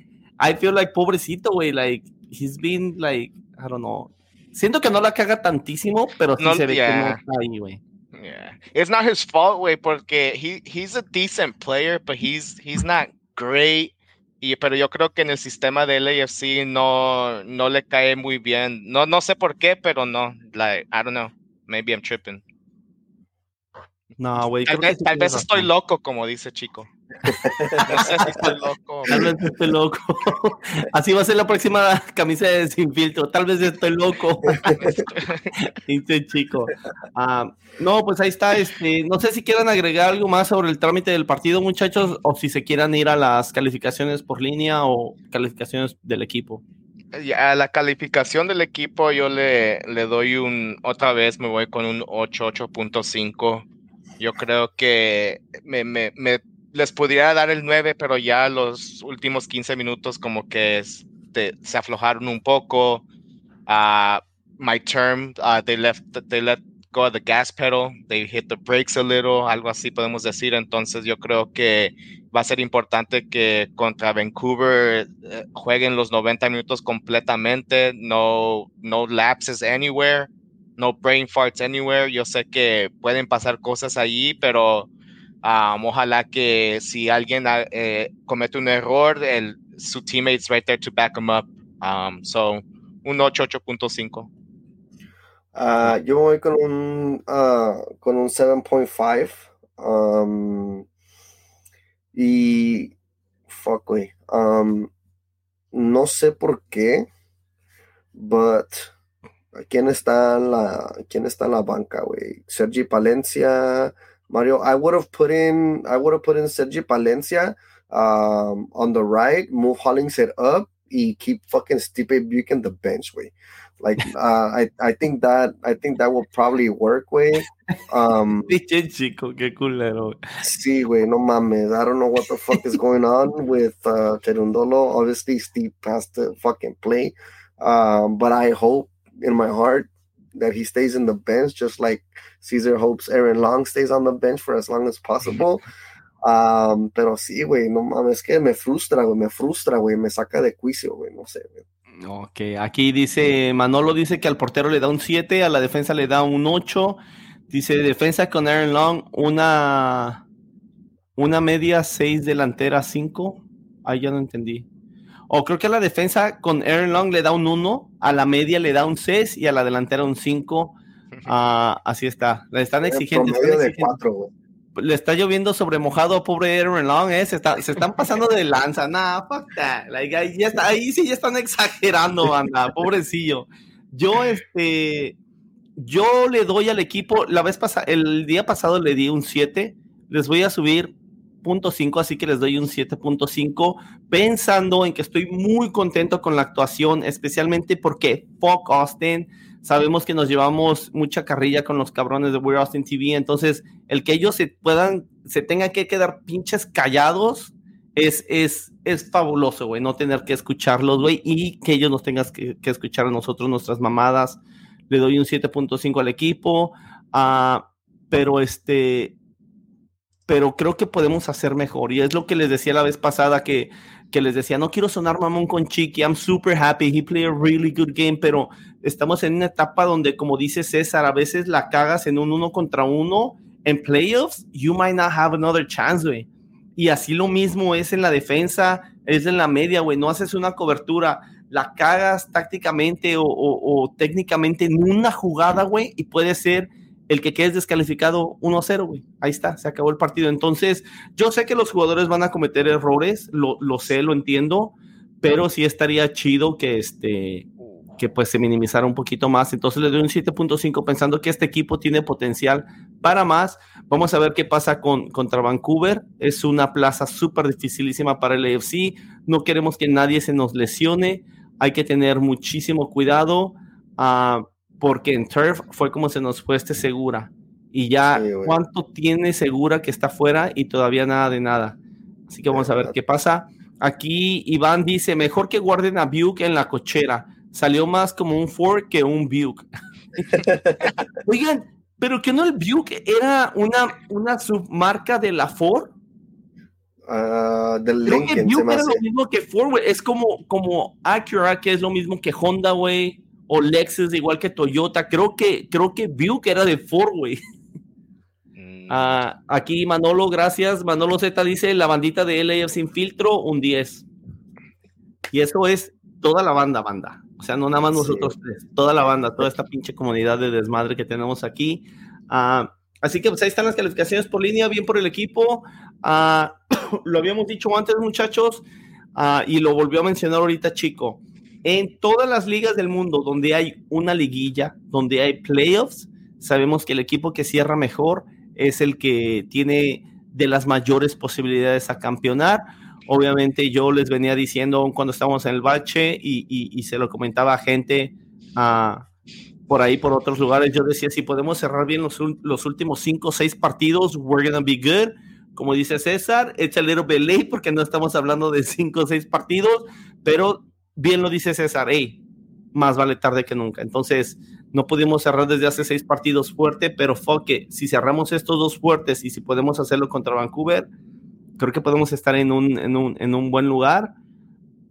I feel like pobrecito, güey, like, he's been like, I don't know. Siento que no la caga tantísimo, pero sí se ve que no está ahí, güey. Yeah, it's not his fault, way, porque he he's a decent player, but he's he's not great. Y, pero yo creo que en el sistema de LAFC no, no le cae muy bien. No, no sé por qué, pero no. Like, I don't know. Maybe I'm tripping. No, güey. Tal, vez, tal vez estoy loco, como dice Chico. No sé si estoy loco. Tal vez estoy loco. Así va a ser la próxima camisa de Sin Filtro. Tal vez estoy loco. Dice Chico. Ah, no, pues ahí está. Este, no sé si quieran agregar algo más sobre el trámite del partido, muchachos, o si se quieran ir a las calificaciones por línea o calificaciones del equipo. A la calificación del equipo yo le, le doy un, otra vez me voy con un 8, 8.5 yo creo que me, me, me, les podría dar el 9, pero ya los últimos 15 minutos como que se aflojaron un poco. Uh, my term, uh, they left, they let go of the gas pedal, they hit the brakes a little, algo así podemos decir. Entonces yo creo que va a ser importante que contra Vancouver eh, jueguen los 90 minutos completamente, no, no lapses anywhere no brain farts anywhere. Yo sé que pueden pasar cosas allí, pero um, ojalá que si alguien ah, eh, comete un error, el, su teammates right there to back him up. Um, so, un 8.5. Uh, yo voy con un, uh, con un 7.5. Um, y, fuck, way. Um, no sé por qué, but ¿Quién está en la, quién está la banca, güey? Sergi Palencia, Mario. I would have put in, I would have put in Sergi Palencia um, on the right, move Hollingshead up, y keep fucking Stipe Buchanan the bench, way. Like, uh, I, I think that, I think that will probably work, way. Um, chico, qué culero. Sí, güey, no mames. I don't know what the fuck is going on with uh, Terundolo. Obviously, Steve has to fucking play. Um, but I hope in my heart that he stays in the bench, just like Caesar hopes Aaron Long stays on the bench for as long as possible. Um, pero sí, güey, no mames, que me frustra, güey, me frustra, güey, me saca de juicio, güey, no sé, güey. Ok, aquí dice, Manolo dice que al portero le da un 7, a la defensa le da un 8. Dice, defensa con Aaron Long, una, una media 6 delantera 5. Ahí ya no entendí. O creo que a la defensa con Aaron Long le da un 1, a la media le da un 6 y a la delantera un 5. Ah, así está. Le están exigiendo. le está lloviendo sobre mojado pobre Aaron Long, ¿eh? se, están pasando de lanza. Nah, fuck that. ahí, sí ya están exagerando, banda. Pobrecillo. Yo, este. Yo le doy al equipo, la vez pasada, el día pasado le di un 7. Les voy a subir 7.5, así que les doy un 7.5, pensando en que estoy muy contento con la actuación, especialmente porque fuck Austin, sabemos que nos llevamos mucha carrilla con los cabrones de We're Austin TV, entonces el que ellos se puedan, se tengan que quedar pinches callados, es, es, es fabuloso, güey, no tener que escucharlos, güey, y que ellos nos tengan que, escuchar a nosotros nuestras mamadas. Le doy un 7.5 al equipo, uh, pero este, pero creo que podemos hacer mejor. Y es lo que les decía la vez pasada, que, que les decía, no quiero sonar mamón con Chiqui, I'm super happy, he played a really good game, pero estamos en una etapa donde, como dice César, a veces la cagas en un uno contra uno, en playoffs, you might not have another chance, güey. Y así lo mismo es en la defensa, es en la media, güey, no haces una cobertura, la cagas tácticamente o, o técnicamente en una jugada, güey, y puede ser el que quede descalificado 1-0, güey. Ahí está, se acabó el partido. Entonces, yo sé que los jugadores van a cometer errores, lo, lo sé, lo entiendo, pero sí estaría chido que este que pues se minimizara un poquito más. Entonces le doy un 7.5 pensando que este equipo tiene potencial para más. Vamos a ver qué pasa con, contra Vancouver. Es una plaza súper dificilísima para el AFC. No queremos que nadie se nos lesione. Hay que tener muchísimo cuidado uh, porque en Turf fue como se nos fue este segura. Y ya, ¿cuánto tiene segura que está fuera y todavía nada de nada? Así que vamos a ver qué pasa. Aquí Iván dice, mejor que guarden a Buke en la cochera salió más como un Ford que un Buick. Oigan, pero que no el Buick era una, una submarca de la Ford. Uh, del Creo que Buick era lo mismo que Ford. Es como, como Acura, que es lo mismo que Honda, güey. O Lexus, igual que Toyota. Creo que, creo que Buick era de Ford, güey. Uh, aquí Manolo, gracias. Manolo Z dice: La bandita de LAF sin filtro, un 10. Y eso es toda la banda, banda. O sea, no nada más nosotros tres, toda la banda, toda esta pinche comunidad de desmadre que tenemos aquí. Uh, así que pues ahí están las calificaciones por línea, bien por el equipo. Uh, lo habíamos dicho antes, muchachos, y lo volvió a mencionar ahorita, Chico. En todas las ligas del mundo donde hay una liguilla, donde hay playoffs, sabemos que el equipo que cierra mejor es el que tiene de las mayores posibilidades a campeonar Obviamente yo les venía diciendo cuando estábamos en el bache y, se lo comentaba a gente uh, por ahí, por otros lugares, yo decía, si podemos cerrar bien los, los últimos cinco o seis partidos, we're gonna be good. Como dice César, it's a little bit porque no estamos hablando de cinco o seis partidos, pero bien lo dice César, hey, más vale tarde que nunca. Entonces, no pudimos cerrar desde hace seis partidos fuerte, pero it, si cerramos estos dos fuertes y si podemos hacerlo contra Vancouver, creo que podemos estar en un, en un, en un buen lugar.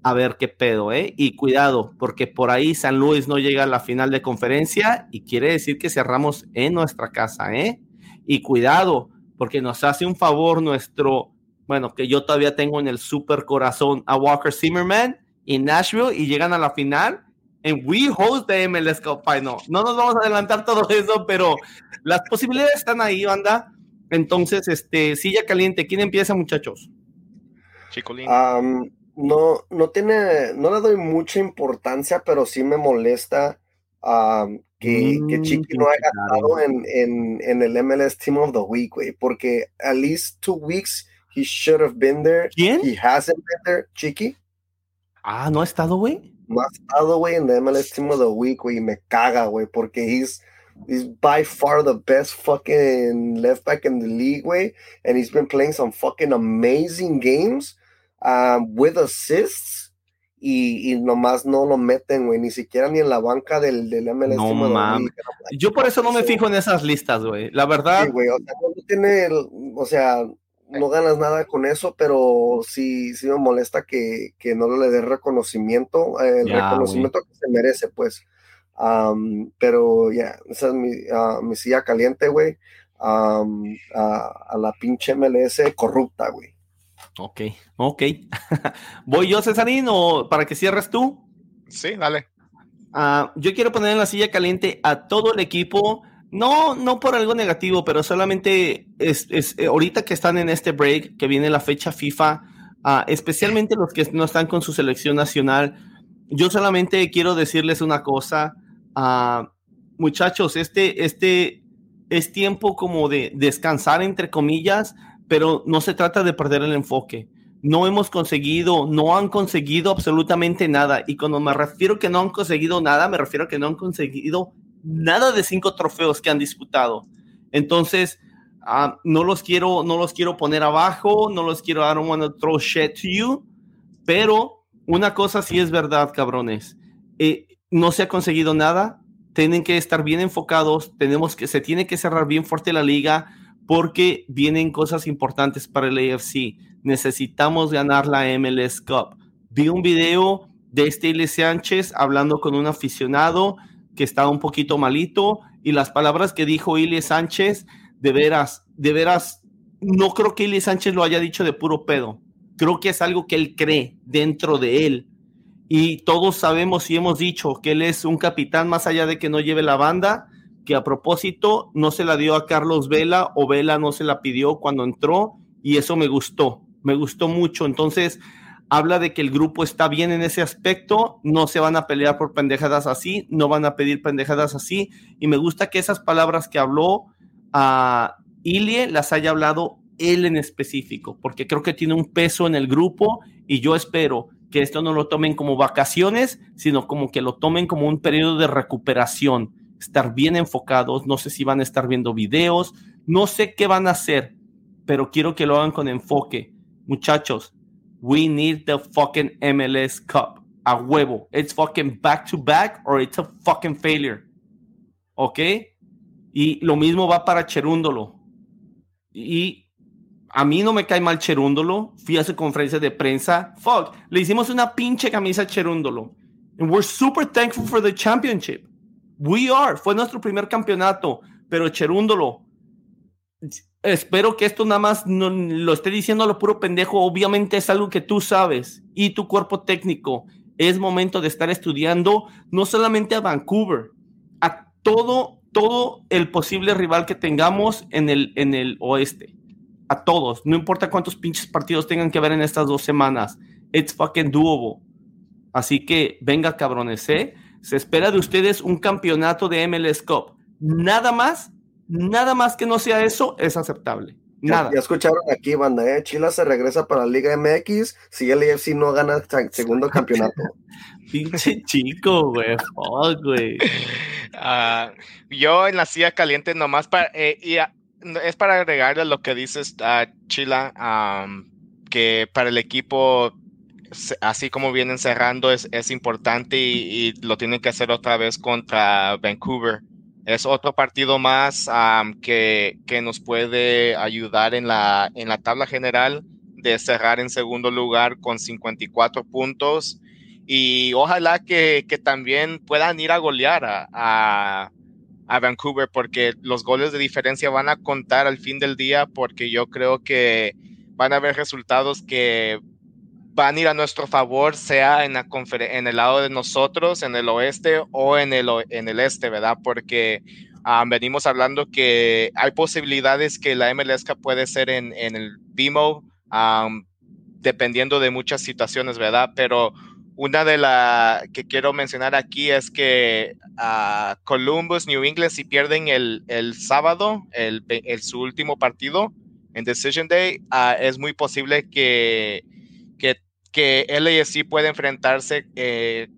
A ver qué pedo, ¿eh? Y cuidado, porque por ahí San Luis no llega a la final de conferencia y quiere decir que cerramos en nuestra casa, ¿eh? Y cuidado, porque nos hace un favor nuestro, bueno, que yo todavía tengo en el super corazón a Walker Zimmerman y Nashville y llegan a la final en We Host the MLS Cup Final. No nos vamos a adelantar todo eso, pero las posibilidades están ahí, banda. Entonces, este, silla caliente, ¿quién empieza, muchachos? Chicolín. no, no tiene, no le doy mucha importancia, pero sí me molesta que, que, mm, Chiqui no haya estado en, en, en, el MLS Team of the Week, güey, porque at least two weeks he should have been there. ¿Quién? He hasn't been there, Chiqui. Ah, ¿no ha estado, güey? No ha estado, güey, en el MLS Team of the Week, güey, y me caga, güey, porque he's He's by far the best fucking left back in the league, way, and he's been playing some fucking amazing games um, with assists. Y, y, nomás no lo meten, güey, ni siquiera ni en la banca del, del MLS. No, mames. Yo por eso no me fijo en esas listas, güey. La verdad. Sí, güey, o sea, no tiene, o sea, no ganas nada con eso, pero sí, sí me molesta que, que no le dé reconocimiento, el reconocimiento que se merece, pues pero ya, esa es mi, uh, mi, silla caliente, güey. a, la pinche MLS corrupta, güey. Ok, ok. ¿Voy yo, Cesarín, o para que cierres tú? Sí, dale. Uh, yo quiero poner en la silla caliente a todo el equipo. No, no por algo negativo, pero solamente es, es eh, ahorita que están en este break, que viene la fecha FIFA, uh, especialmente los que no están con su selección nacional, yo solamente quiero decirles una cosa muchachos, este, este es tiempo como de descansar, entre comillas, pero no se trata de perder el enfoque. No hemos conseguido, no han conseguido absolutamente nada. Y cuando me refiero que no han conseguido nada, me refiero que no han conseguido nada de cinco trofeos que han disputado. Entonces, no los quiero, no los quiero poner abajo, no los quiero, I don't want shit to you, pero una cosa sí es verdad, cabrones. Eh, no se ha conseguido nada, tienen que estar bien enfocados, tenemos que, se tiene que cerrar bien fuerte la liga porque vienen cosas importantes para el AFC. Necesitamos ganar la MLS Cup. Vi un video de Steve Sánchez hablando con un aficionado que estaba un poquito malito y las palabras que dijo Ile Sánchez, de veras, de veras, no creo que Ile Sánchez lo haya dicho de puro pedo. Creo que es algo que él cree dentro de él y todos sabemos y hemos dicho que él es un capitán más allá de que no lleve la banda, que a propósito no se la dio a Carlos Vela o Vela no se la pidió cuando entró y eso me gustó, me gustó mucho. Entonces, habla de que el grupo está bien en ese aspecto, no se van a pelear por pendejadas así, no van a pedir pendejadas así, y me gusta que esas palabras que habló a Ilie las haya hablado él en específico, porque creo que tiene un peso en el grupo y yo espero que esto no lo tomen como vacaciones, sino como que lo tomen como un periodo de recuperación, estar bien enfocados, no sé si van a estar viendo videos, no sé qué van a hacer, pero quiero que lo hagan con enfoque. Muchachos, We need the fucking MLS Cup. A huevo. It's fucking back to back or it's a fucking failure. ¿Ok? Y lo mismo va para Cherúndolo. Y a mí no me cae mal Cherúndolo. Fui a su conferencia de prensa. Fuck. Le hicimos una pinche camisa a Cherúndolo. And we're super thankful for the championship. We are. Fue nuestro primer campeonato. Pero Cherúndolo espero que esto nada más lo esté diciendo a lo puro pendejo. Obviamente es algo que tú sabes y tu cuerpo técnico. Es momento de estar estudiando no solamente a Vancouver, a todo, todo el posible rival que tengamos en el, en el oeste. A todos. No importa cuántos pinches partidos tengan que ver en estas dos semanas. It's fucking doable. Así que venga, cabrones, ¿eh? Se espera de ustedes un campeonato de MLS Cup. Nada más Nada más que no sea eso es aceptable. Nada. Ya, escucharon aquí, banda, ¿eh? Chila se regresa para la Liga MX si el AFC no gana el segundo campeonato. Pinche chico, güey. güey. Ah, yo en la silla caliente nomás para... Eh, y, es para agregarle lo que dices, uh, Chila, que para el equipo, así como vienen cerrando, es, es importante y, y, lo tienen que hacer otra vez contra Vancouver es otro partido más que, que, nos puede ayudar en la, en la tabla general de cerrar en segundo lugar con 54 puntos. Y ojalá que, que también puedan ir a golear a, a, a, Vancouver porque los goles de diferencia van a contar al fin del día porque yo creo que van a haber resultados que van a ir a nuestro favor, sea en, la en el lado de nosotros, en el oeste o en el, en el este, ¿verdad? Porque ah, venimos hablando que hay posibilidades que la MLS puede ser en, en el BIMO, dependiendo de muchas situaciones, ¿verdad? Pero una de las que quiero mencionar aquí es que a Columbus, New England, si pierden el, el sábado, el, su último partido en Decision Day, ah, es muy posible que que LAFC puede enfrentarse eh,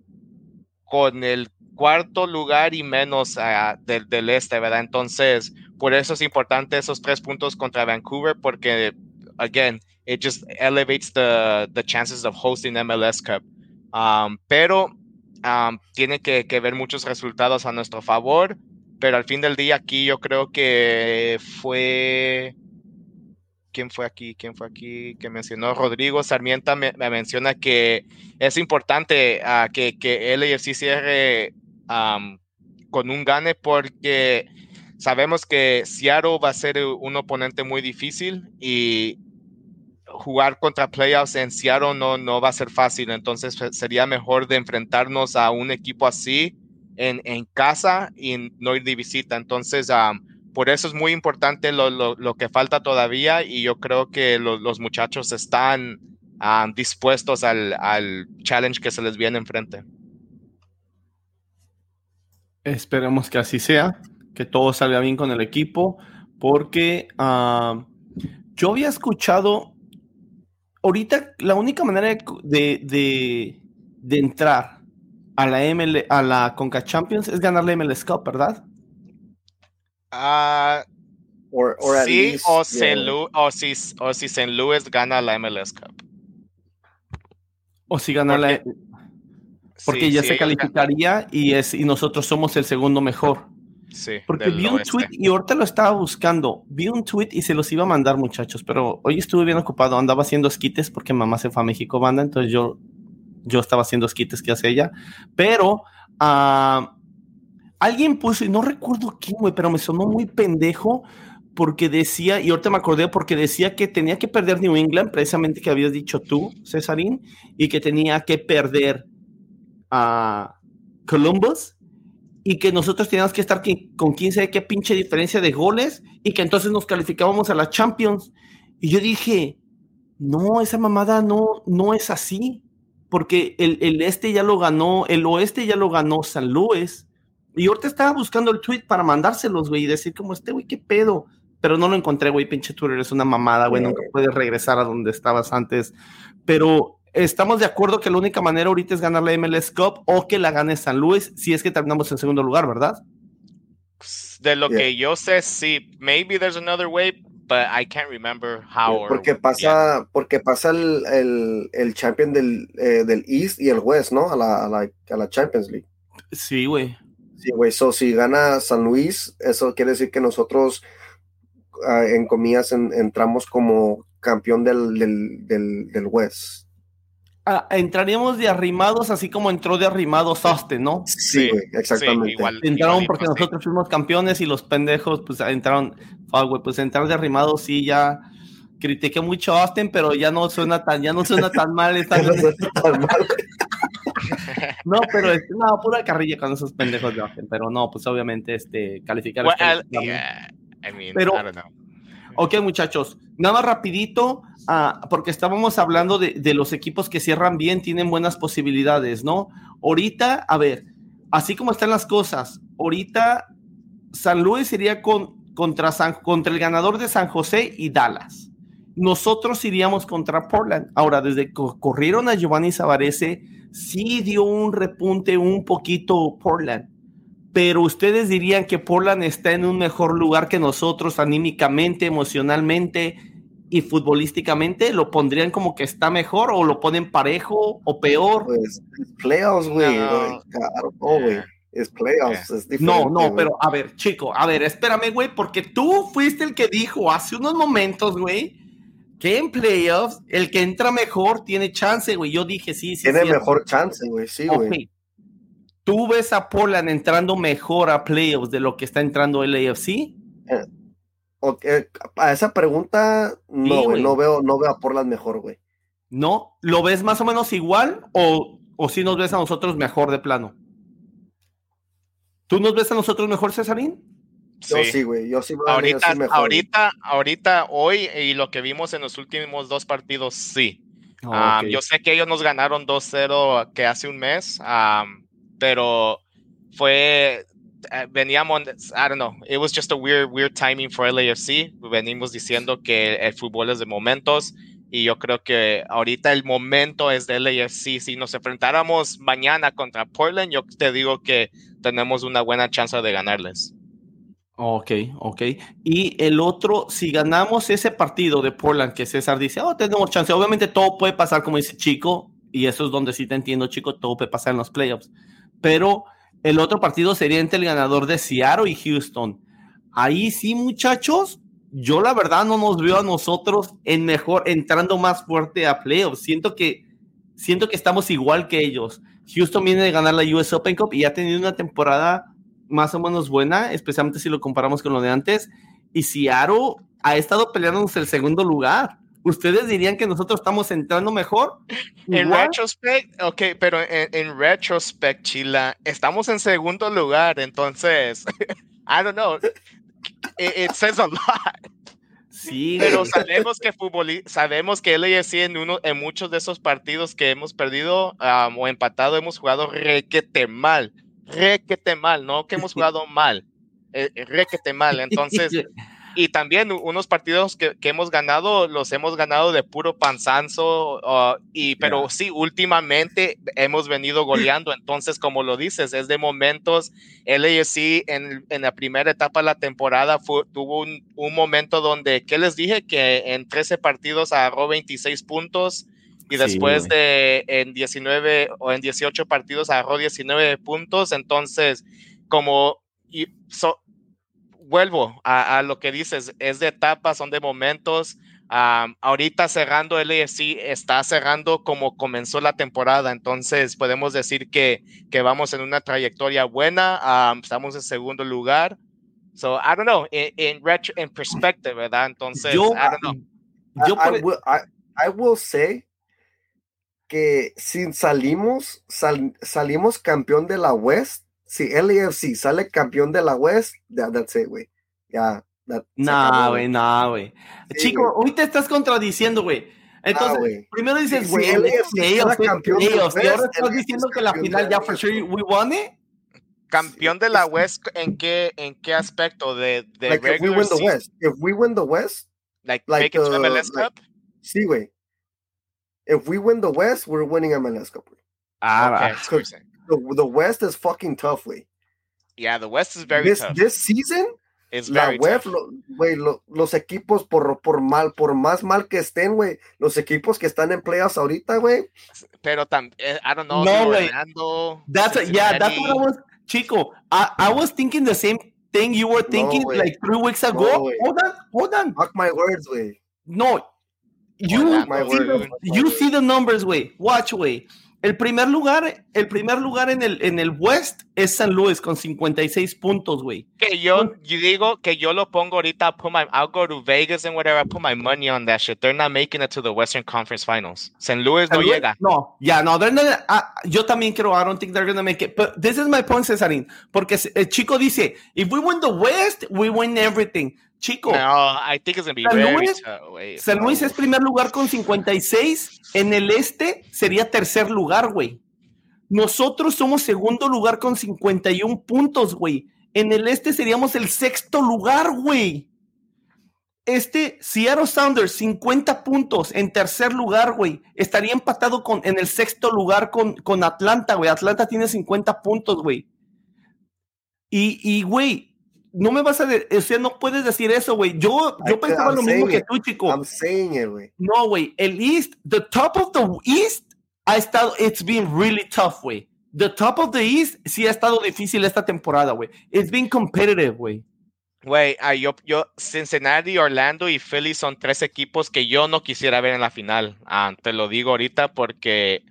con el cuarto lugar y menos del, del, este, ¿verdad? Entonces, por eso es importante esos tres puntos contra Vancouver, porque, again, it just elevates the, the chances of hosting MLS Cup. Um, pero um, tiene que, que ver muchos resultados a nuestro favor, pero al fin del día aquí yo creo que fue ¿quién fue aquí? ¿Quién fue aquí? Que mencionó Rodrigo Sarmienta me, menciona que es importante uh, que, que LAFC cierre um, con un gane porque sabemos que Seattle va a ser un oponente muy difícil y jugar contra playoffs en Seattle no, no va a ser fácil, entonces sería mejor de enfrentarnos a un equipo así en, en casa y no ir de visita. Entonces, um, por eso es muy importante lo, lo, lo que falta todavía y yo creo que lo, los muchachos están um, dispuestos al, al, challenge que se les viene enfrente. Esperemos que así sea, que todo salga bien con el equipo, porque uh, yo había escuchado, ahorita la única manera de, de, de entrar a la, ML, a la Conca Champions es ganar la MLS Cup, ¿verdad? Uh, or, or at sí, least, o, yeah. Louis, o, si, o si St. Louis gana la MLS Cup. O si gana porque, la. Porque sí, ya sí, se calificaría y, es, y nosotros somos el segundo mejor. Sí, porque vi un oeste. tweet y ahorita lo estaba buscando. Vi un tweet y se los iba a mandar, muchachos, pero hoy estuve bien ocupado. Andaba haciendo esquites porque mamá se fue a México banda, entonces yo, yo estaba haciendo esquites que hace ella. Pero uh, alguien puso, y no recuerdo quién, güey, pero me sonó muy pendejo porque decía, y ahorita me acordé porque decía que tenía que perder New England, precisamente que habías dicho tú, Cesarín, y que tenía que perder a Columbus y que nosotros teníamos que estar con 15 de qué pinche diferencia de goles y que entonces nos calificábamos a la Champions. Y yo dije, no, esa mamada no, no es así, porque el, el este ya lo ganó, el oeste ya lo ganó San Luis. Y ahorita estaba buscando el tweet para mandárselos, güey, y decir como este, güey, qué pedo. Pero no lo encontré, güey, pinche Twitter es una mamada, güey, nunca puedes regresar a donde estabas antes. Pero estamos de acuerdo que la única manera ahorita es ganar la MLS Cup o que la gane San Luis si es que terminamos en segundo lugar, ¿verdad? De lo que yo sé, sí. Maybe there's another way, but I can't remember how. porque pasa, porque pasa el, el, el champion del, eh, del, East y el West, ¿no? A la, a la, a la Champions League. Sí, güey. Sí, güey. So, si gana San Luis, eso quiere decir que nosotros, uh, en comillas, en, entramos como campeón del, del, del, del West. Ah, entraríamos de arrimados así como entró de arrimados Austin, ¿no? Sí, exactamente. entraron porque nosotros fuimos campeones y los pendejos pues entraron, ah, pues entrar de arrimados sí ya critiqué mucho a Austin, pero ya no suena tan, ya no suena tan mal. no, pero es una pura carrilla con esos pendejos de Austin, pero no, pues obviamente este calificar. pero, Ok, muchachos, nada más rapidito, uh, porque estábamos hablando de, de, los equipos que cierran bien, tienen buenas posibilidades, ¿no? Ahorita, a ver, así como están las cosas, ahorita San Luis iría con, contra, San, contra el ganador de San José y Dallas. Nosotros iríamos contra Portland. Ahora, desde que corrieron a Giovanni Savarese, sí dio un repunte un poquito Portland pero ustedes dirían que Portland está en un mejor lugar que nosotros anímicamente, emocionalmente y futbolísticamente, ¿lo pondrían como que está mejor o lo ponen parejo o peor? Pues playoffs, güey. No. güey. Es playoffs, es diferente. No, no, pero a ver, chico, a ver, espérame, güey, porque tú fuiste el que dijo hace unos momentos, güey, que en playoffs el que entra mejor tiene chance, güey. Yo dije, sí, sí. Tiene mejor chance, güey, sí, güey. ¿Tú ves a Portland entrando mejor a playoffs de lo que está entrando el AFC? Eh, okay. A esa pregunta, no, güey, no veo, no veo a Portland mejor, güey. ¿No? ¿Lo ves más o menos igual o, o si nos ves a nosotros mejor de plano? ¿Tú nos ves a nosotros mejor, Cesarín? Yo sí, güey. Yo sí ahorita, mejor, ahorita, ahorita, hoy y lo que vimos en los últimos dos partidos, sí. Ah, yo sé que ellos nos ganaron 2-0 que hace un mes. Um, pero fue eh, veníamos, I don't know, it was just a weird, weird timing for LAFC. Venimos diciendo que el fútbol es de momentos y yo creo que ahorita el momento es de LAFC. Si nos enfrentáramos mañana contra Portland, yo te digo que tenemos una buena chance de ganarles. Ok, ok. Y el otro, si ganamos ese partido de Portland, que César dice, oh, tenemos chance. Obviamente todo puede pasar, como dice Chico, y eso es donde sí te entiendo, Chico, todo puede pasar en los playoffs pero el otro partido sería entre el ganador de Seattle y Houston. Ahí sí, muchachos, yo la verdad no nos veo a nosotros en mejor, entrando más fuerte a playoffs. Siento que, siento que estamos igual que ellos. Houston viene de ganar la US Open Cup y ha tenido una temporada más o menos buena, especialmente si lo comparamos con lo de antes. Y Seattle ha estado peleándonos el segundo lugar. ¿Ustedes dirían que nosotros estamos entrando mejor? En retrospect, ok, pero en, retrospect, Chila, estamos en segundo lugar, entonces, I don't know, it, says a lot. Sí, pero sabemos que fútbol, sabemos que LAFC en uno, en muchos de esos partidos que hemos perdido um, o empatado hemos jugado requete mal, requete mal, no que hemos jugado mal, eh, requete mal. Entonces, y también unos partidos que, que, hemos ganado, los hemos ganado de puro panzanzo, uh, y, pero sí, últimamente hemos venido goleando. Entonces, como lo dices, es de momentos. LAFC en, en la primera etapa de la temporada fue, tuvo un, un, momento donde, ¿qué les dije? Que en 13 partidos agarró 26 puntos. Y después sí, de en 19 o en 18 partidos agarró 19 puntos. Entonces, como y so, vuelvo a, a, lo que dices, es de etapas, son de momentos. Um, ahorita cerrando el AFC está cerrando como comenzó la temporada, entonces podemos decir que, que vamos en una trayectoria buena, um, estamos en segundo lugar. So, I don't know, in, in, retro, in perspective, ¿verdad? Entonces, yo, I don't know. Yo I, I, will, I, will say que si salimos, sal, salimos campeón de la West, si LAFC sale campeón de la West, that, that's it, güey. Ya. that- Nah, güey, nah, güey. Sí, Chico, hoy te estás contradiciendo, güey. Entonces, güey. primero dices, Si güey, el el AFC playoffs, queda el campeón del playoffs, y ahora West, estás diciendo que la final de ya la for West. sure we won it. Campeón de la West, ¿en qué, en qué aspecto? De, de Like if we regular win the season? West, if we win the West, Like, like, make it to uh, MLS like- Cup? sí, güey. If we win the West, we're winning MLS Cup. Ah, Okay, va. that's what you're saying. The, the West is fucking tough, güey. Yeah, the West is very This, tough. this season, It's la very web, tough. lo- güey, lo- los equipos por, por mal, por más mal que estén, güey, los equipos que están en playoffs ahorita, güey, Pero también, I don't know, No, si güey. Orlando, That's a, yeah, that's what I was, Chico. I, I was thinking the same thing you were thinking güey. like three weeks ago. No, hold on, hold on. mark my words, güey. No, you see word, the, you see the numbers, güey. Watch, güey. El primer lugar, el primer lugar en el en el West es San Luis con 56 puntos, güey. Que yo, yo digo que yo lo pongo ahorita, I'll, put my, I'll go to Vegas and whatever, I put my money on that shit. They're not making it to the Western Conference Finals. San Luis no San Luis- llega. No, ya, no, they're not- ah, yo también creo, I don't think they're gonna make it. But this is my point, Cesarín. Porque el chico dice, if we win the West, we win everything. Chico, No, I think it's to be San very Luis-. Wait, San no. Luis es primer lugar con 56. En el este sería tercer lugar, güey. Nosotros somos segundo lugar con 51 puntos, güey. En el este seríamos el sexto lugar, güey. Este Seattle Sounders, 50 puntos en tercer lugar, güey. Estaría empatado con, en el sexto lugar con, con Atlanta, güey. Atlanta tiene 50 puntos, güey. Y, y, güey, no me vas a... de- o sea, no puedes decir eso, güey. Yo, I- yo pensaba I'm lo mismo saying que it. tú, chico. I'm saying it, güey. No, güey. El East, the top of the East ha estado, it's been really tough, güey. The top of the East sí ha estado difícil esta temporada, güey. It's been competitive, güey. Güey, yo, yo, Cincinnati, Orlando y Philly son tres equipos que yo no quisiera ver en la final. Ah, te lo digo ahorita porque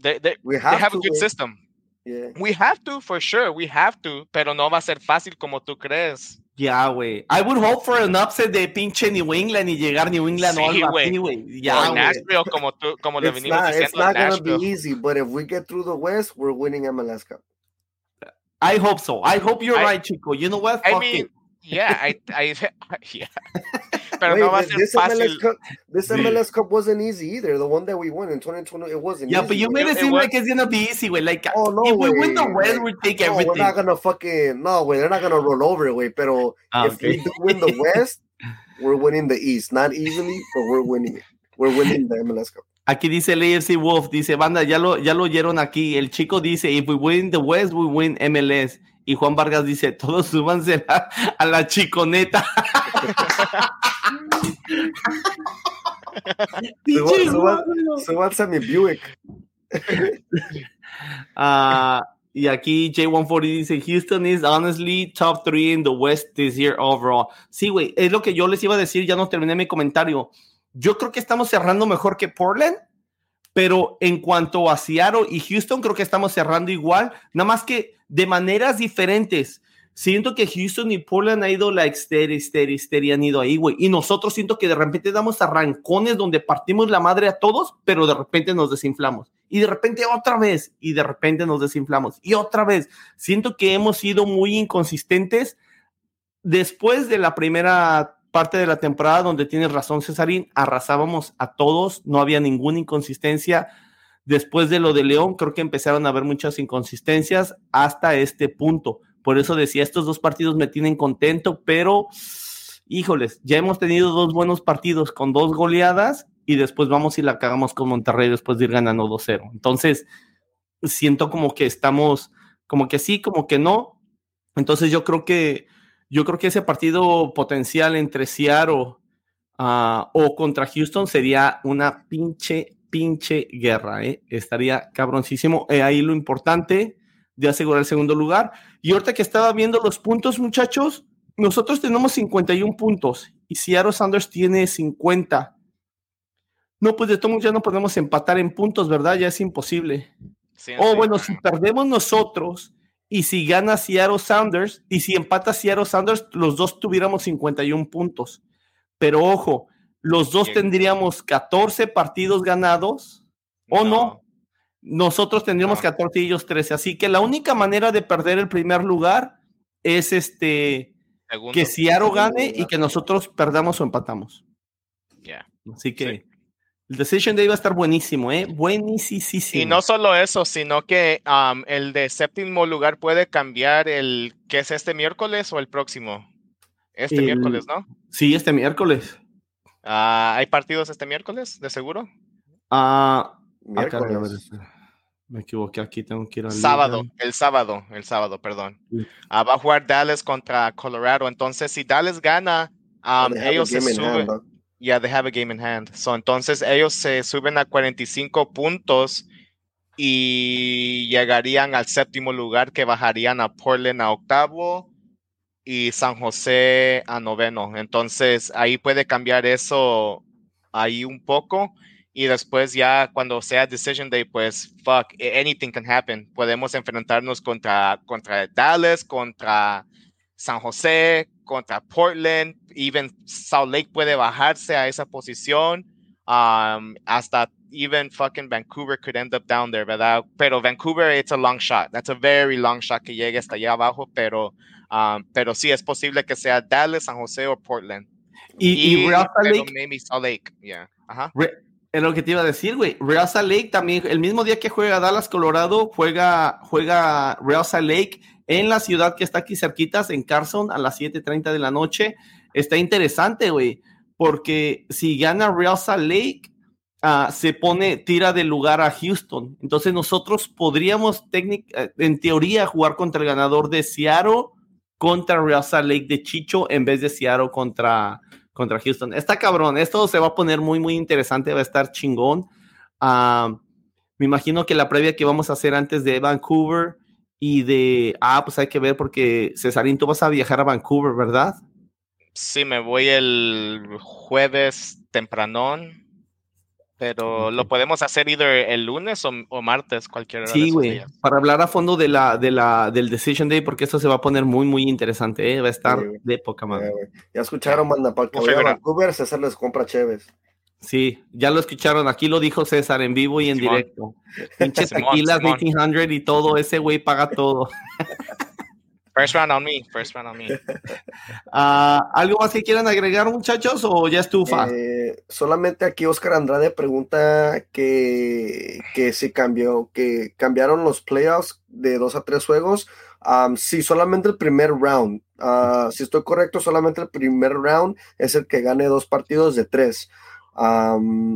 they, they- We they have, have a to, good güey. system. Yeah. We have to, for sure, we have to, pero no va a ser fácil como tú crees. Ya, güey. I would hope for an upset de pinche New England y llegar New England o Sí, algo güey. así, güey. O güey. Nashville, como tú, como le It's venimos not, it's not gonna be easy, but if we get through the West, we're winning MLS Cup. I hope so. I hope you're I- right, chico. You know what? I Fuck mean, it. Yeah, I, I, yeah. Pero Wait, no va a ser this fácil. MLS Cup, this MLS Cup wasn't easy either. The one that we won in 2020, it wasn't Yeah, easy. but you made it It seem was- like it's gonna be easy, güey. Like, Oh, no, if we win the. West, we take No, everything. we're not gonna fucking no way. They're not gonna roll over, way. Pero Ah, if okay. we do win the West, we're winning the East. Not easily, but we're winning it. We're winning the MLS Cup. Aquí dice el AFC Wolf, dice, banda, ya lo, ya lo oyeron aquí. El chico dice, if we win the West, we win MLS. Y Juan Vargas dice, todos súbanse a, a la chiconeta. Súbanse a mi Buick. Ah, y aquí J140 dice, Houston is honestly top three in the West this year overall. Sí, güey, es lo que yo les iba a decir, ya no terminé mi comentario. Yo creo que estamos cerrando mejor que Portland, pero en cuanto a Seattle y Houston, creo que estamos cerrando igual, nada más que de maneras diferentes. Siento que Houston y Portland ha ido like steady, steady, steady, han ido ahí, güey. Y nosotros siento que de repente damos arrancones donde partimos la madre a todos, pero de repente nos desinflamos. Y de repente otra vez, y de repente nos desinflamos. Y otra vez. Siento que hemos sido muy inconsistentes después de la primera parte de la temporada donde tienes razón, Cesarín, arrasábamos a todos, no había ninguna inconsistencia. Después de lo de León, creo que empezaron a haber muchas inconsistencias hasta este punto. Por eso decía, estos dos partidos me tienen contento, pero híjoles, ya hemos tenido dos buenos partidos con dos goleadas y después vamos y la cagamos con Monterrey después de ir ganando 2-0. Entonces, siento como que estamos, como que sí, como que no. Entonces yo creo que, yo creo que ese partido potencial entre Seattle ah, o contra Houston sería una pinche, pinche guerra, ¿eh? Estaría cabroncísimo. Eh, ahí lo importante de asegurar el segundo lugar. Y ahorita que estaba viendo los puntos, muchachos, nosotros tenemos 51 puntos y Seattle Sanders tiene 50. No, pues de todos modos ya no podemos empatar en puntos, ¿verdad? Ya es imposible. Sí, O sí. bueno, si perdemos nosotros y si gana Seattle Sounders y si empata Seattle Sounders, los dos tuviéramos 51 puntos. Pero ojo, los dos Bien. tendríamos 14 partidos ganados o no. nosotros tendríamos 14 y ellos 13. Así que la única manera de perder el primer lugar es este que Seattle gane y que nosotros perdamos o empatamos. Ya. Así que el Decision Day va a estar buenísimo, ¿eh? Buenísimo. Y no solo eso, sino que um, el de séptimo lugar puede cambiar el que es este miércoles o el próximo. Este miércoles, ¿no? Sí, este miércoles. Ah, ¿Hay partidos este miércoles, de seguro? Ah, me equivoqué aquí, tengo que ir al. Sábado, el sábado, el sábado, perdón. Ah, va a jugar Dallas contra Colorado. Entonces, si Dallas gana, um, ellos se suben. Yeah, they have a game in hand. So, entonces, ellos se suben a 45 puntos y llegarían al séptimo lugar, que bajarían a Portland a octavo y San José a noveno. Entonces, ahí puede cambiar eso ahí un poco y después ya cuando sea decision day, pues fuck, anything can happen. Podemos enfrentarnos contra, contra Dallas, contra San José, contra Portland, even Salt Lake puede bajarse a esa posición. Um, hasta even fucking Vancouver could end up down there, ¿verdad? Pero Vancouver, it's a long shot. That's a very long shot que llegue hasta allá abajo, pero, um, pero sí es posible que sea Dallas, San José o Portland. Y, y, Real Salt Lake. Maybe Salt Lake, yeah. Ajá. Es lo que te iba a decir, güey. Real Salt Lake también, el mismo día que juega Dallas, Colorado, juega, juega Real Salt Lake en la ciudad que está aquí cerquitas, en Carson, a las 7:30 de la noche. Está interesante, güey, porque si gana Real Lake, uh, se pone, tira de lugar a Houston. Entonces nosotros podríamos, eh, en teoría, jugar contra el ganador de Seattle contra Real Lake de Chicho en vez de Seattle contra contra Houston. Está cabrón, esto se va a poner muy, muy interesante, va a estar chingón. Ah, me imagino que la previa que vamos a hacer antes de Vancouver y de, ah, pues hay que ver porque Cesarín, tú vas a viajar a Vancouver, ¿verdad? Sí, me voy el jueves tempranón pero lo podemos hacer either el lunes o, martes, cualquiera sí, güey, para hablar a fondo de la, de la, del Decision Day, porque esto se va a poner muy, muy interesante, ¿eh? va a estar de poca madre. ya escucharon, manda, para que a Vancouver, César les compra Chévez. Sí, ya lo escucharon, aquí lo dijo César en vivo y en directo. Pinche tequilas 1800 y todo, ese güey paga todo. First round on me, first round on me. Ah, ¿Algo más que quieran agregar, muchachos, o ya estufa? Eh, solamente aquí Oscar Andrade pregunta que, que si cambió, que cambiaron los playoffs de dos a tres juegos. sí, solamente el primer round. Ah, si estoy correcto, solamente el primer round es el que gane dos partidos de tres.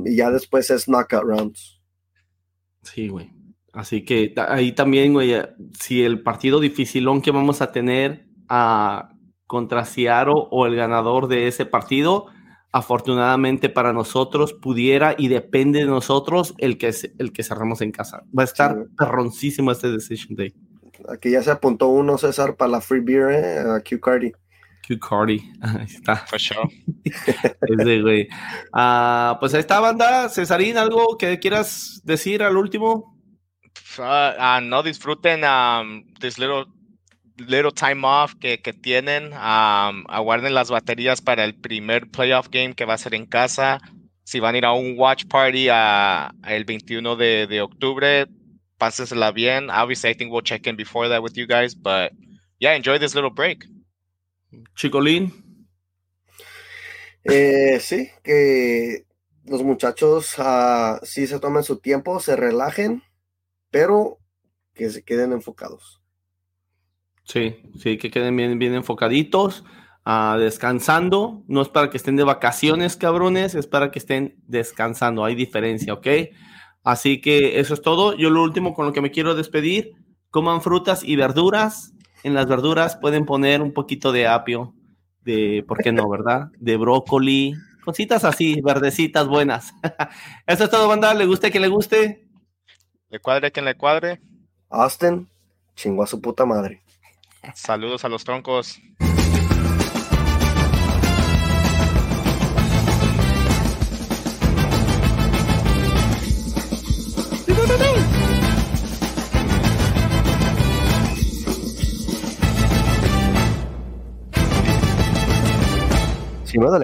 Y ya después es knockout rounds. Sí, güey. Así que ahí también, güey, eh, si el partido dificilón que vamos a tener a, contra Seattle o el ganador de ese partido, afortunadamente para nosotros pudiera y depende de nosotros el que, el que cerramos en casa. Va a estar perroncísimo este Decision Day. Aquí ya se apuntó uno, César, para la free beer, ¿eh? Q Cardi. Q Cardi, ahí está. For sure. Ese, güey. Ah, pues ahí está, banda. Cesarín, ¿algo que quieras decir al último? uh, no disfruten um, this little little time off que, que tienen. Um, aguarden las baterías para el primer playoff game que va a ser en casa. Si van a ir a un watch party a, a el 21 de, de octubre, pásensela bien. Obviously, I think we'll check in before that with you guys, but yeah, enjoy this little break. Chicolín. Eh, sí, que los muchachos uh, sí se tomen su tiempo, se relajen pero que se queden enfocados. Sí, sí, que queden bien, bien enfocaditos, uh, descansando. No es para que estén de vacaciones, cabrones, es para que estén descansando. Hay diferencia, ¿ok? Así que eso es todo. Yo lo último con lo que me quiero despedir, coman frutas y verduras. En las verduras pueden poner un poquito de apio, de, ¿por qué no, verdad? De brócoli, cositas así, verdecitas buenas. eso es todo, banda. ¿Le guste que le guste? Le cuadre quien le cuadre. Austin, chingó a su puta madre. Saludos a los troncos. Si no, dale.